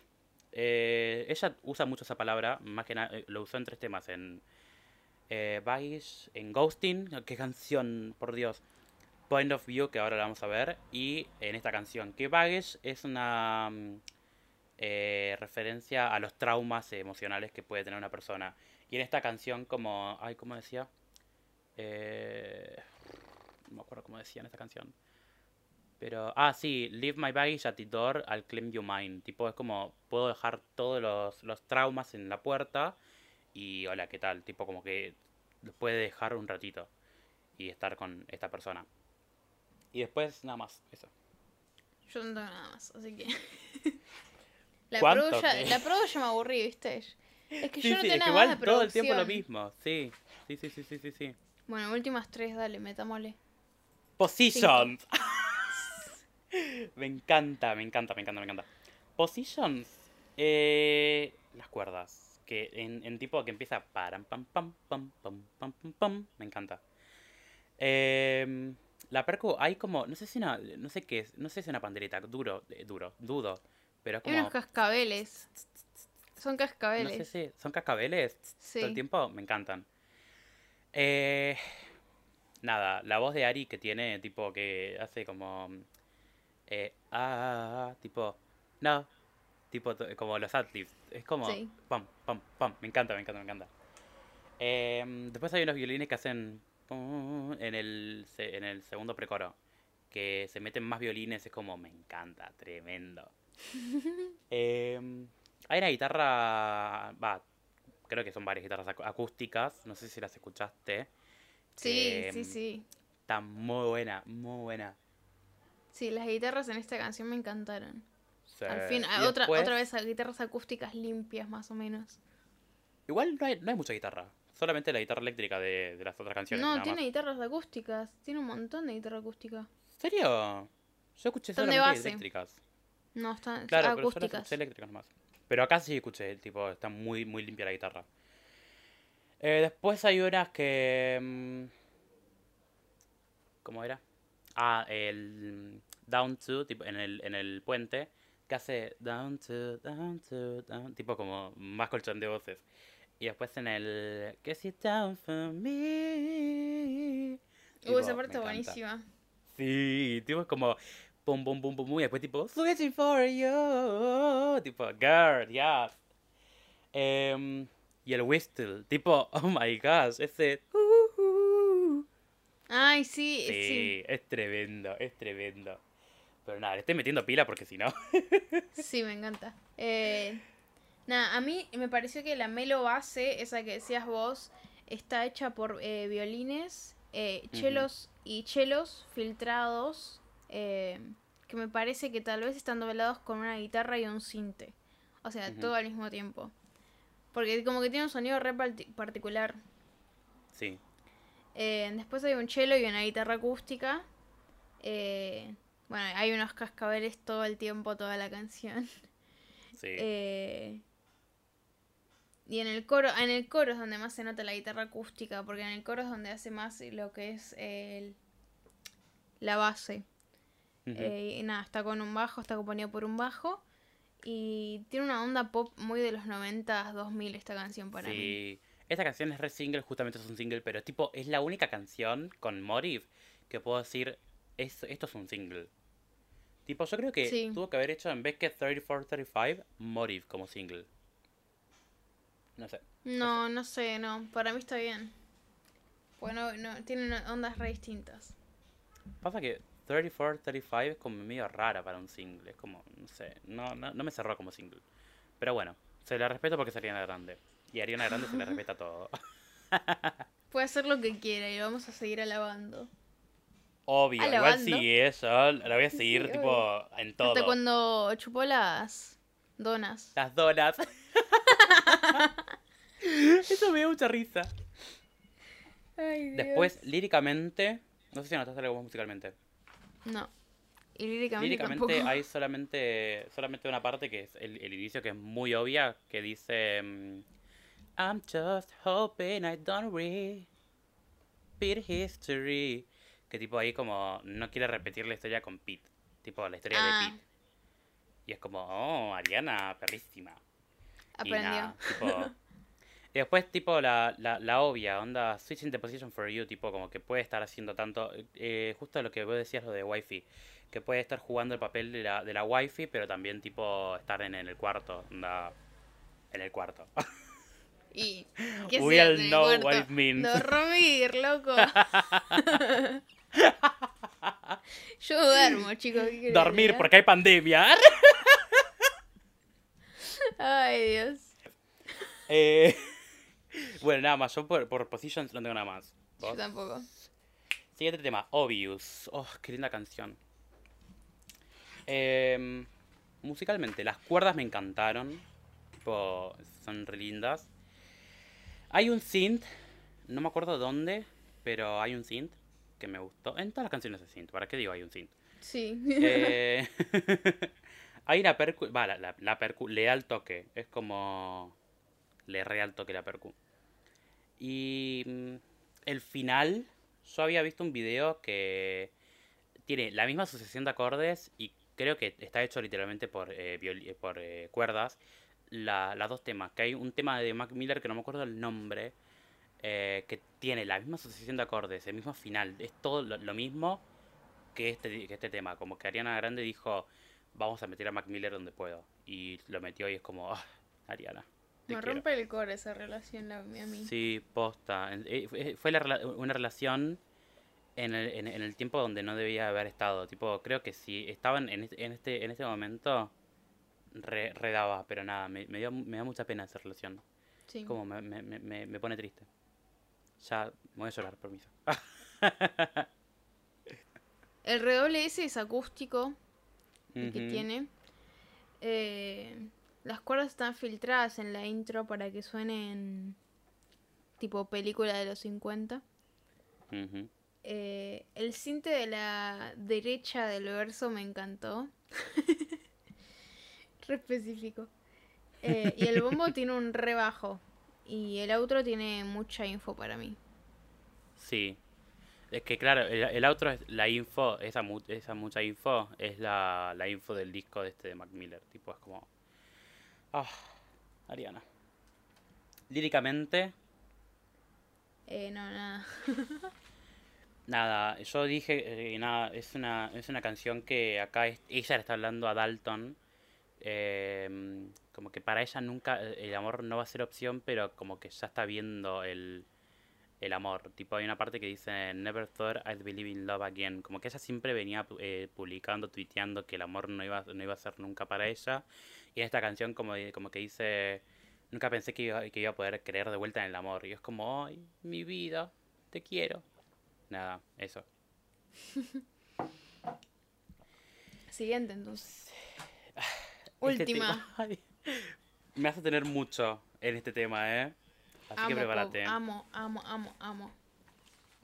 Eh, ella usa mucho esa palabra, más que nada, eh, lo usó en tres temas. En eh, baggage, en Ghosting, qué canción, por Dios. Point of View, que ahora la vamos a ver, y en esta canción, que Baggage es una mm, eh, referencia a los traumas emocionales que puede tener una persona. Y en esta canción, como, ay, ¿cómo decía? Eh, no me acuerdo cómo decía en esta canción. Pero, ah, sí, leave my baggage at the door, I'll claim you mine. Tipo, es como, puedo dejar todos los, los traumas en la puerta y hola, ¿qué tal? Tipo, como que puede dejar un ratito y estar con esta persona. Y después, nada más, eso.
Yo no tengo nada más, así que. <laughs> la
¿Cuánto
pro ya, la pro ya me aburrí, ¿viste? Es <laughs> que
Sí,
yo no
sí,
tengo
es que
nada más
igual
de
todo el tiempo lo mismo. Sí, sí, sí, sí, sí, sí. sí.
Bueno, últimas tres, dale, metámosle.
Positions. <laughs> me encanta, me encanta, me encanta, me encanta. Positions. eh, las cuerdas. Que en, en tipo que empieza param pam pam pam pam pam pam pam. Me encanta. Em, la percu hay como. No sé si una. No sé qué es. No sé si una pandereta. Duro. eh, duro. Dudo. Pero es
Hay
como.
unos cascabeles. Son
No
cascabeles.
sé si. ¿Son cascabeles?
Sí.
Todo el tiempo me encantan. Eh, nada, la voz de Ari que tiene, tipo, que hace como. Eh, ah, tipo. No. Tipo, como los adlibs. Es como.
Sí.
Pam, pam, pam. Me encanta, me encanta, me encanta. Em, después hay unos violines que hacen. En el, en el segundo precoro. Que se meten más violines. Es como. Me encanta, tremendo. <laughs> Em, hay una guitarra. Va, creo que son varias guitarras acústicas. No sé si las escuchaste.
Sí,
que,
sí, sí.
Está muy buena, muy buena.
Sí, las guitarras en esta canción me encantaron.
Sí.
Al fin, otra, otra vez guitarras acústicas limpias, más o menos.
Igual no hay, no hay mucha guitarra. Solamente la guitarra eléctrica de, de las otras canciones.
No, tiene
más.
guitarras acústicas. Tiene un montón de guitarra acústica.
¿En serio? Yo escuché solamente
base.
eléctricas.
No, están
Claro, pero solo
acústicas.
escuché eléctricas nomás. Pero acá sí escuché, tipo, está muy, muy limpia la guitarra. Eh, después hay unas que... mm, ¿Cómo era? Ah, el Down to, tipo, en el, en el puente, que hace Down to, Down to, Down, tipo como más colchón de voces. Y después en el Get Sit Down for Me.
Uh,
tipo,
esa parte buenísima.
Sí, tipo es como pum pum pum pum pum y después tipo switching for you, tipo girl, yes. Em, y el whistle, tipo <laughs> oh my gosh, ese uh, uh.
Ay, sí,
sí,
sí.
es tremendo, es tremendo. Pero nada, le estoy metiendo pila porque si no. <laughs>
Sí, me encanta. Eh, nada, a mí me pareció que la melo base, esa que decías vos, está hecha por eh, violines, eh, chelos y chelos filtrados, eh, que me parece que tal vez están doblados con una guitarra y un cinte. O sea, todo al mismo tiempo. Porque como que tiene un sonido re parti- particular.
Sí,
después hay un cello y una guitarra acústica. Eh, bueno, hay unos cascabeles todo el tiempo, toda la canción.
sí.
Eh, y en el coro, en el coro es donde más se nota la guitarra acústica, porque en el coro es donde hace más lo que es el, la base. Eh, y nada, está con un bajo, está acompañado por un bajo. Y tiene una onda pop muy de los 90, 2000 esta canción para mí.
Sí. Esta canción es re single, justamente es un single, pero tipo, es la única canción con Motive que puedo decir, es, esto es un single. Tipo, yo creo que
Sí.
tuvo que haber hecho en vez que 3435, Motive como single. No sé.
No, no sé, no. Para mí está bien. Bueno, no, tienen ondas re distintas.
Pasa que 3435 es como medio rara para un single. Es como, no sé, no, no, no me cerró como single. Pero bueno, se le respeto porque es Ariana Grande. Y a Ariana Grande se le respeta todo. <laughs>
Puede hacer lo que quiera y lo vamos a seguir alabando.
Obvio, igual
Alabando.
sí, eso, la voy a seguir
Sí,
tipo en todo.
Hasta cuando chupó las donas.
Las donas. <laughs> Eso me dio mucha risa.
Ay,
Después, líricamente, no sé si notaste algo musicalmente.
No. Y líricamente,
Líricamente
tampoco.
hay solamente solamente una parte que es el, el inicio que es muy obvia, que dice mm, I'm just hoping I don't repeat history. Que tipo ahí como no quiere repetir la historia con Pete. Tipo la historia
Ah.
de Pete. Y es como, oh, Ariana, perrísima. Y
Aprendió.
nada, tipo. Y después, tipo, la, la, la obvia, onda, switching the position for you, tipo, como que puede estar haciendo tanto. eh, justo lo que vos decías, lo de wifi. Que puede estar jugando el papel de la, de la wifi, pero también, tipo, estar en, en el cuarto, onda. En el cuarto. <laughs>
Y. ¿Qué
We all know what it means.
Dormir, loco. <laughs> <laughs> <laughs> Yo duermo, chicos. ¿qué querés,
Dormir
eh?
porque hay pandemia.
Ay, Dios.
Eh, <laughs> bueno, nada más, yo por, por positions no tengo nada más.
Yo tampoco.
Siguiente tema, Obvious. Oh, qué linda canción. Em, musicalmente, las cuerdas me encantaron. tipo, son re lindas. Hay un synth, no me acuerdo dónde, pero hay un synth que me gustó. En todas las canciones de synth, ¿para qué digo hay un synth?
Sí.
Eh, <laughs> hay una percu... Va, la, la, la percu le da el toque. Es como... Le re al toque la percu. Y mm, el final, yo había visto un video que tiene la misma sucesión de acordes y creo que está hecho literalmente por, eh, eh, por eh, cuerdas. La, las dos temas, que hay un tema de Mac Miller que no me acuerdo el nombre, eh, que tiene la misma sucesión de acordes, el mismo final, es todo lo, lo mismo que este, que este tema. Como que Ariana Grande dijo, vamos a meter a Mac Miller donde puedo. Y lo metió y es como, ah, Ariana.
Me
quiero".
rompe el core esa relación la, a mí.
Sí, posta. En- eh, fue- la una relación en el, en, en el tiempo donde no debía haber estado. Tipo, creo que si estaban en este, en este, en este momento, re- redaba, pero nada, me, me, dio, me da mucha pena esa relación.
Sí.
Como me- me, me pone triste. Ya me voy a llorar, permiso. <laughs>
El redoble ese es acústico, el que tiene. Eh, las cuerdas están filtradas en la intro para que suenen tipo película de los 50.
Ujú.
Eh, el cinte de la derecha del verso me encantó. <laughs> re específico. Eh, y el bombo <laughs> tiene un re bajo. Y el outro tiene mucha info para mí.
Sí. Es que claro, el, el outro es la info, esa, mu- esa mucha info, es la, la info del disco de este de Mac Miller. Tipo, es como. Ah, Ariana. Líricamente,
Eh, no, nada. <laughs>
nada, yo dije, eh, nada, es una, es una canción que acá es- ella le está hablando a Dalton. eh, como que para ella nunca eh, el amor no va a ser opción, pero como que ya está viendo el, el amor. Tipo, hay una parte que dice, Never thought I'd believe in love again. Como que ella siempre venía eh, publicando, tuiteando que el amor no iba, no iba a ser nunca para ella. Y en esta canción como, di- como que dice, nunca pensé que iba, que iba a poder creer de vuelta en el amor. Y es como, ay, mi vida, te quiero. Nada, eso. <laughs>
Siguiente entonces. Última. <laughs>
ay, me hace tener mucho en este tema, ¿eh? Así que
Amo,
prepárate.
amo, amo, amo, amo.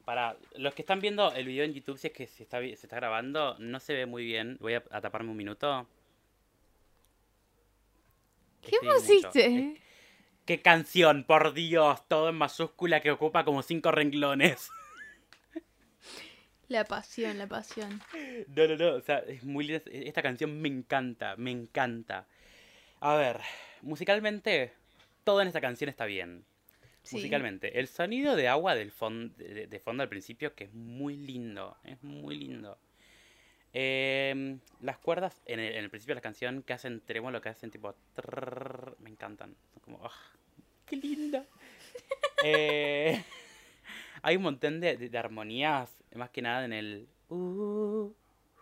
Para los que están viendo el video en YouTube, si es que se está, vi- se está grabando, no se ve muy bien. Voy a, a taparme un minuto.
¿Qué
mucho.
Pusiste?
¡Qué canción! Por Dios, todo en mayúscula que ocupa como cinco renglones.
La pasión, la pasión.
No, no, no. O sea, es muy linda. Esta canción me encanta, me encanta. A ver, musicalmente, todo en esta canción está bien.
Sí.
Musicalmente. El sonido de agua del fon- de, de fondo al principio, que es muy lindo. Es muy lindo. Em, las cuerdas en el, en el principio de la canción que hacen trémolo, que hacen tipo. trrrr, me encantan. Son como. ¡ah! ¡Qué linda! <laughs> Eh, <laughs> hay un montón de, de- de armonías, más que nada en el. uh,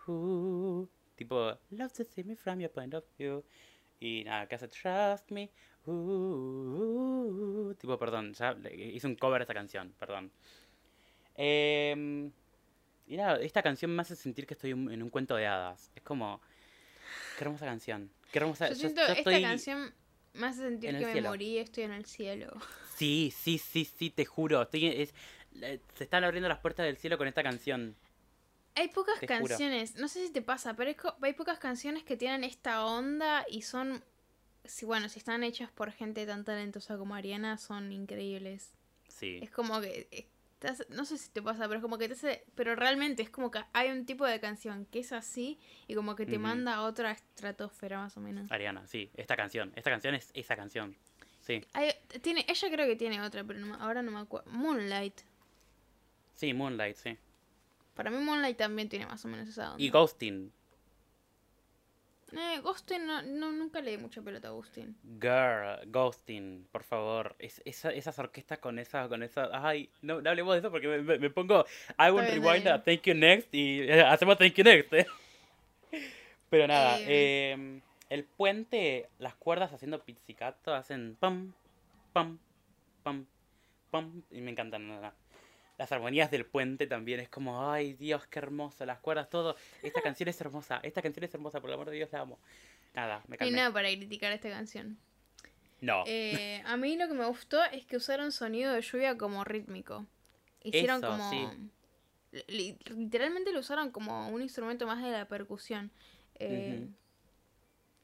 uh, tipo. Love to see me from your point of view. Y nada, que hace Trust me. uh, uh, uh, tipo, perdón, ya hice un cover de esta canción, perdón. Em, y nada, esta canción me hace sentir que estoy en un cuento de hadas. Es como. Qué hermosa canción. Qué hermosa.
Yo
yo-
siento
yo
esta
estoy-
canción me hace sentir que me
cielo.
morí y estoy en el cielo. <laughs>
Sí, sí, sí, sí, te juro. Estoy, es, se están abriendo las puertas del cielo con esta canción.
Hay pocas canciones, no sé si te pasa, pero hay pocas canciones que tienen esta onda y son, si bueno, si están hechas por gente tan talentosa como Ariana, son increíbles.
Sí.
Es como que, estás- no sé si te pasa, pero es como que te hace, pero realmente es como que hay un tipo de canción que es así y como que te manda a otra estratosfera más o menos.
Ariana, sí, esta canción. Esta canción es esa canción. Sí.
Hay- tiene, ella creo que tiene otra, pero no ahora no me acuerdo. Moonlight.
Sí, Moonlight, sí.
Para mí Moonlight también tiene más o menos esa onda.
Y Ghosting.
Eh, Ghosting, no, no, nunca le di mucha pelota a Ghosting.
Girl, Ghosting, por favor. Es, esa- esas orquestas con esa, con esa. Ay, no, no hablemos de eso porque me, me- me pongo. I will rewind a Thank You Next y eh, hacemos Thank You Next. eh. <laughs> Pero nada,
Eh.
em, el puente, las cuerdas haciendo pizzicato hacen pam, pam, pam, pam. Y me encantan. nada. Las armonías del puente también es como, ay Dios, qué hermoso, las cuerdas, todo. Esta <laughs> canción es hermosa, esta canción es hermosa, por el amor de Dios la amo. Nada, me calmé.
nada para criticar esta canción.
No.
Eh, a mí lo que me gustó es que usaron sonido de lluvia como rítmico. Hicieron
Eso,
como.
sí.
Literalmente lo usaron como un instrumento más de la percusión. Eh.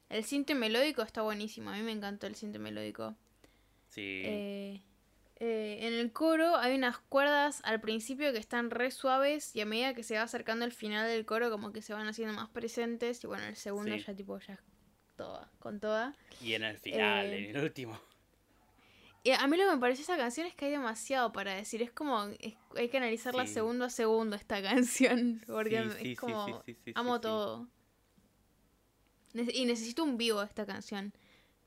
El cinte melódico está buenísimo. A mí me encantó el cinte melódico.
Sí.
Eh, eh, en el coro hay unas cuerdas al principio que están re suaves y a medida que se va acercando el final del coro como que se van haciendo más presentes y bueno, el segundo
Sí.
ya tipo ya toda, con toda.
y en el final,
eh,
en el último.
Y a mí lo que me pareció esa canción es que hay demasiado para decir, es como, es- hay que analizarla
Sí.
segundo a segundo esta <laughs> canción, porque
Sí,
es como, amo todo. Y necesito un vivo esta canción.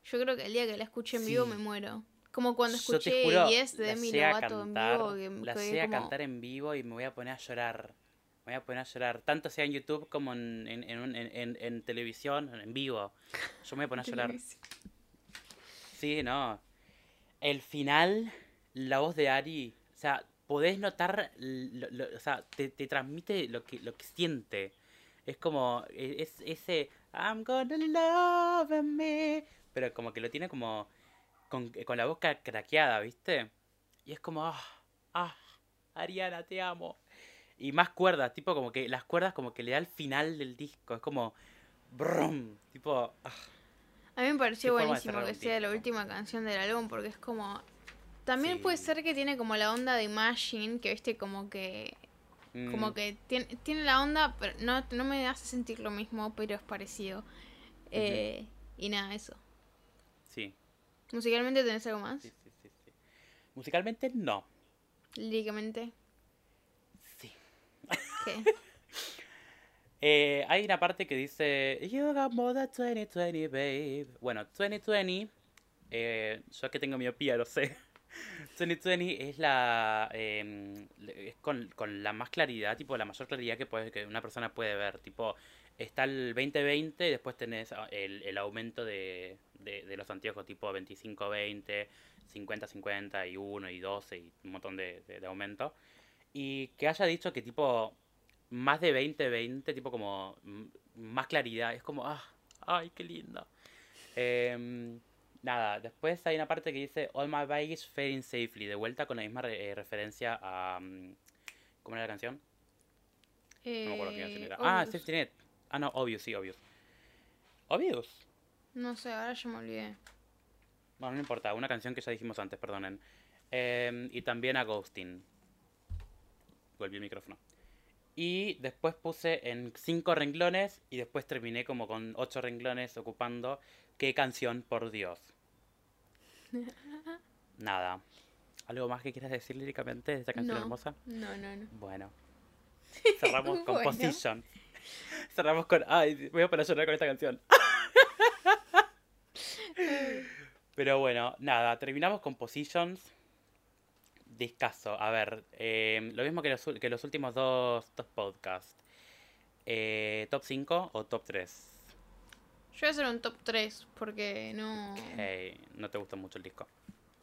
Yo creo que el día que la escuche en vivo me muero. Como cuando escuché
juro,
Yes de Demi Lovato en
cantar,
vivo. Que,
la
que
sé a cantar en vivo y me voy a poner a llorar. Me voy a poner a llorar, tanto sea en YouTube como en, en, en, en- televisión, en vivo. Yo me voy a poner a llorar. Sí, no. El final, la voz de Ari, o sea, podés notar, lo- lo- o sea, te, te transmite lo que, lo que siente. Es como, e- es ese, I'm gonna love me, pero como que lo tiene como, con, con la boca craqueada, ¿viste? Y es como, ah, ah, Ariana, te amo. Y más cuerdas, tipo como que las cuerdas como que le da el final del disco, es como, brum, tipo, ah.
A mí me pareció buenísimo que sea la última canción del álbum porque es como... También
Sí.
puede ser que tiene como la onda de Imagine, que viste como que... Como
mm,
que tiene, tiene la onda, pero no, no me hace sentir lo mismo, pero es parecido. Eh, y nada, eso. Musicalmente tenés algo más,
sí, sí, sí, sí. Musicalmente no.
líricamente.
Sí.
¿Qué? <laughs>
Eh, hay una parte que dice You got more than 2020, babe. Bueno, 2020, eh, yo que tengo miopía lo sé. <laughs> 2020 es la eh, es con, con la más claridad, tipo la mayor claridad que puede, que una persona puede ver. Tipo, está el 2020 y después tenés ah, el, el aumento de, de, de los anteojos, tipo 25-20, 50-50 y 1 y 12 y un montón de, de, de aumento. Y que haya dicho que tipo más de 20-20, tipo como más claridad, es como, ah, ay, qué lindo. Em, nada, después hay una parte que dice All my baggage fading safely, de vuelta con la misma re- eh, referencia a... mm, ¿Cómo era la canción? No me acuerdo qué canción
Eh,
era. Ah,
Obvious.
Safety Net. Ah, no, Obvious, sí, Obvious. Obvious.
No sé, ahora ya me olvidé.
Bueno, no importa, una canción que ya dijimos antes, perdonen. Em, y también a Ghosting. Volví el micrófono. Y después puse en cinco renglones y después terminé como con ocho renglones ocupando qué canción, por Dios. <laughs> Nada. ¿Algo más que quieras decir líricamente de esta canción
No.
hermosa?
No, no, no.
Bueno. <laughs> Cerramos con
Bueno.
Position. Cerramos con... Ay, voy a poner a llorar con esta canción. Pero bueno, nada, terminamos con Positions. Discaso. A ver, eh, lo mismo que los, que los últimos dos, dos podcasts. Eh, ¿Top 5 o top 3?
Yo voy a hacer un top 3 porque no...
No te gustó mucho el disco.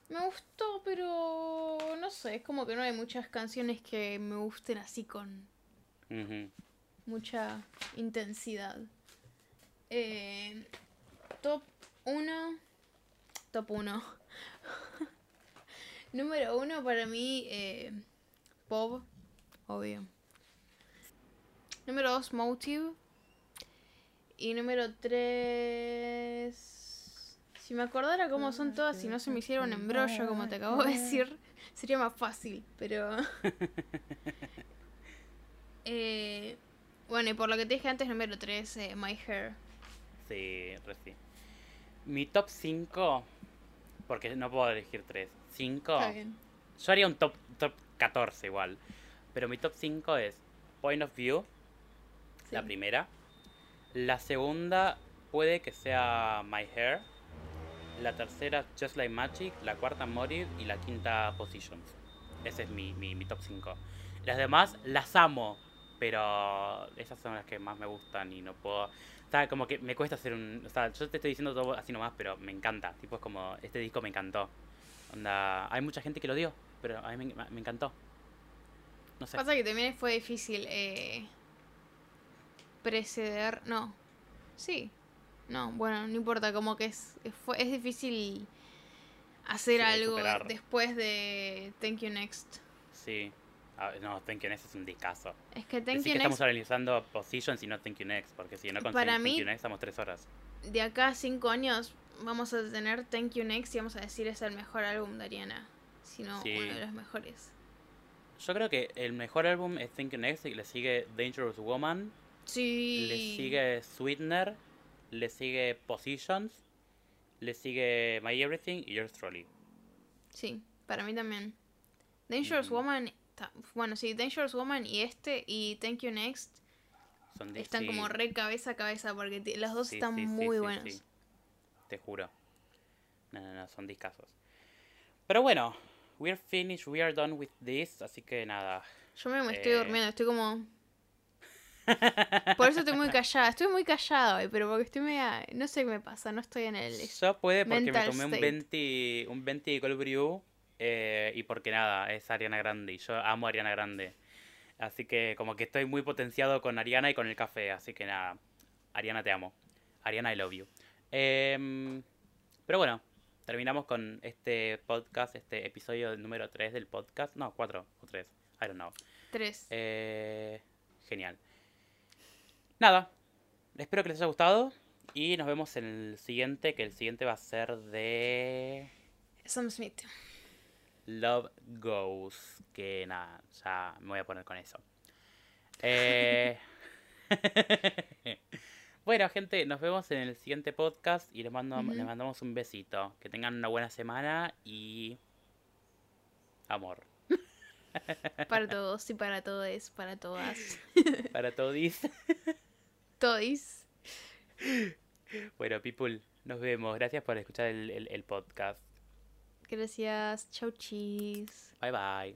Me gustó, pero no sé, es como que no hay muchas canciones que me gusten así con mucha intensidad. Eh, top 1. Top 1. <laughs> Número 1 para mí, eh, Pop, obvio. Número 2, Motive. Y número 3... Si me acordara cómo son todas y no se me hiciera un embrollo, como te acabo de decir, sería más fácil, pero... <laughs> Eh, bueno, y por lo que te dije antes, número 3, eh, My Hair.
Sí, re sí. Mi top 5, porque no puedo elegir 3. 5.
Está bien.
Yo haría un top, top 14 igual. Pero mi top 5 es Point of View, la
Sí.
primera. La segunda puede que sea My Hair. La tercera Just Like Magic. La cuarta Motive. Y la quinta Positions. Ese es mi, mi, mi top 5. Las demás las amo. Pero esas son las que más me gustan y no puedo... O sea, como que me cuesta hacer un... O sea, yo te estoy diciendo todo así nomás, pero me encanta. Tipo, es como... Este disco me encantó. Onda... Hay mucha gente que lo dio, pero a mí me, me encantó. No sé.
Pasa que también fue difícil eh, preceder. No. Sí. No, bueno, no importa, como que es, es, fue, es difícil hacer
Sí,
algo
superar.
después de Thank You Next.
Sí. Ah, no, Thank You Next es un discazo.
Es que Thank You
que estamos analizando Positions y no Thank You Next, porque si no con
Para
Thank
mí-
You Next estamos tres horas.
de acá a cinco años, vamos a tener Thank You Next y vamos a decir es el mejor álbum de Ariana. Si no,
Sí.
uno de los mejores.
Yo creo que el mejor álbum es Thank You Next y le sigue Dangerous Woman,
Sí.
le sigue Sweetener, le sigue Positions, le sigue My Everything y Yours Truly.
Sí, para mí también. Dangerous
Ujú.
Woman. Bueno, sí, Dangerous Woman y este y Thank You Next
Son de-
están
sí,
como re cabeza a cabeza porque los dos
sí,
están
sí,
muy buenos.
Te juro. No, no, no, son discasos. Pero bueno, we're finished, we are done with this, así que nada.
Yo me, estoy
Eh.
durmiendo, estoy como... <laughs> Por eso estoy muy callada, estoy muy callada hoy, pero porque estoy media... No sé qué me pasa, no estoy en el...
Yo puede porque me tomé un
state.
20, un 20 de Cold Brew eh, y porque nada, es Ariana Grande y yo amo a Ariana Grande. Así que como que estoy muy potenciado con Ariana y con el café, así que nada, Ariana te amo. Ariana I love you. Em, pero bueno, terminamos con este podcast, este episodio número 3 del podcast. No, 4 o 3, I don't know.
Tres.
Eh, genial. Nada, espero que les haya gustado y nos vemos en el siguiente, que el siguiente va a ser de
Sam Smith.
Love Goes, que nada, ya me voy a poner con eso. Eh, <laughs> bueno, gente, nos vemos en el siguiente podcast y les, mando, les mandamos un besito. Que tengan una buena semana y amor. <laughs>
Para todos y para todos, para todas. <laughs>
Para todos.
Todis.
Bueno, people, nos vemos. Gracias por escuchar el, el- el podcast.
Gracias. Chau chis.
Bye bye.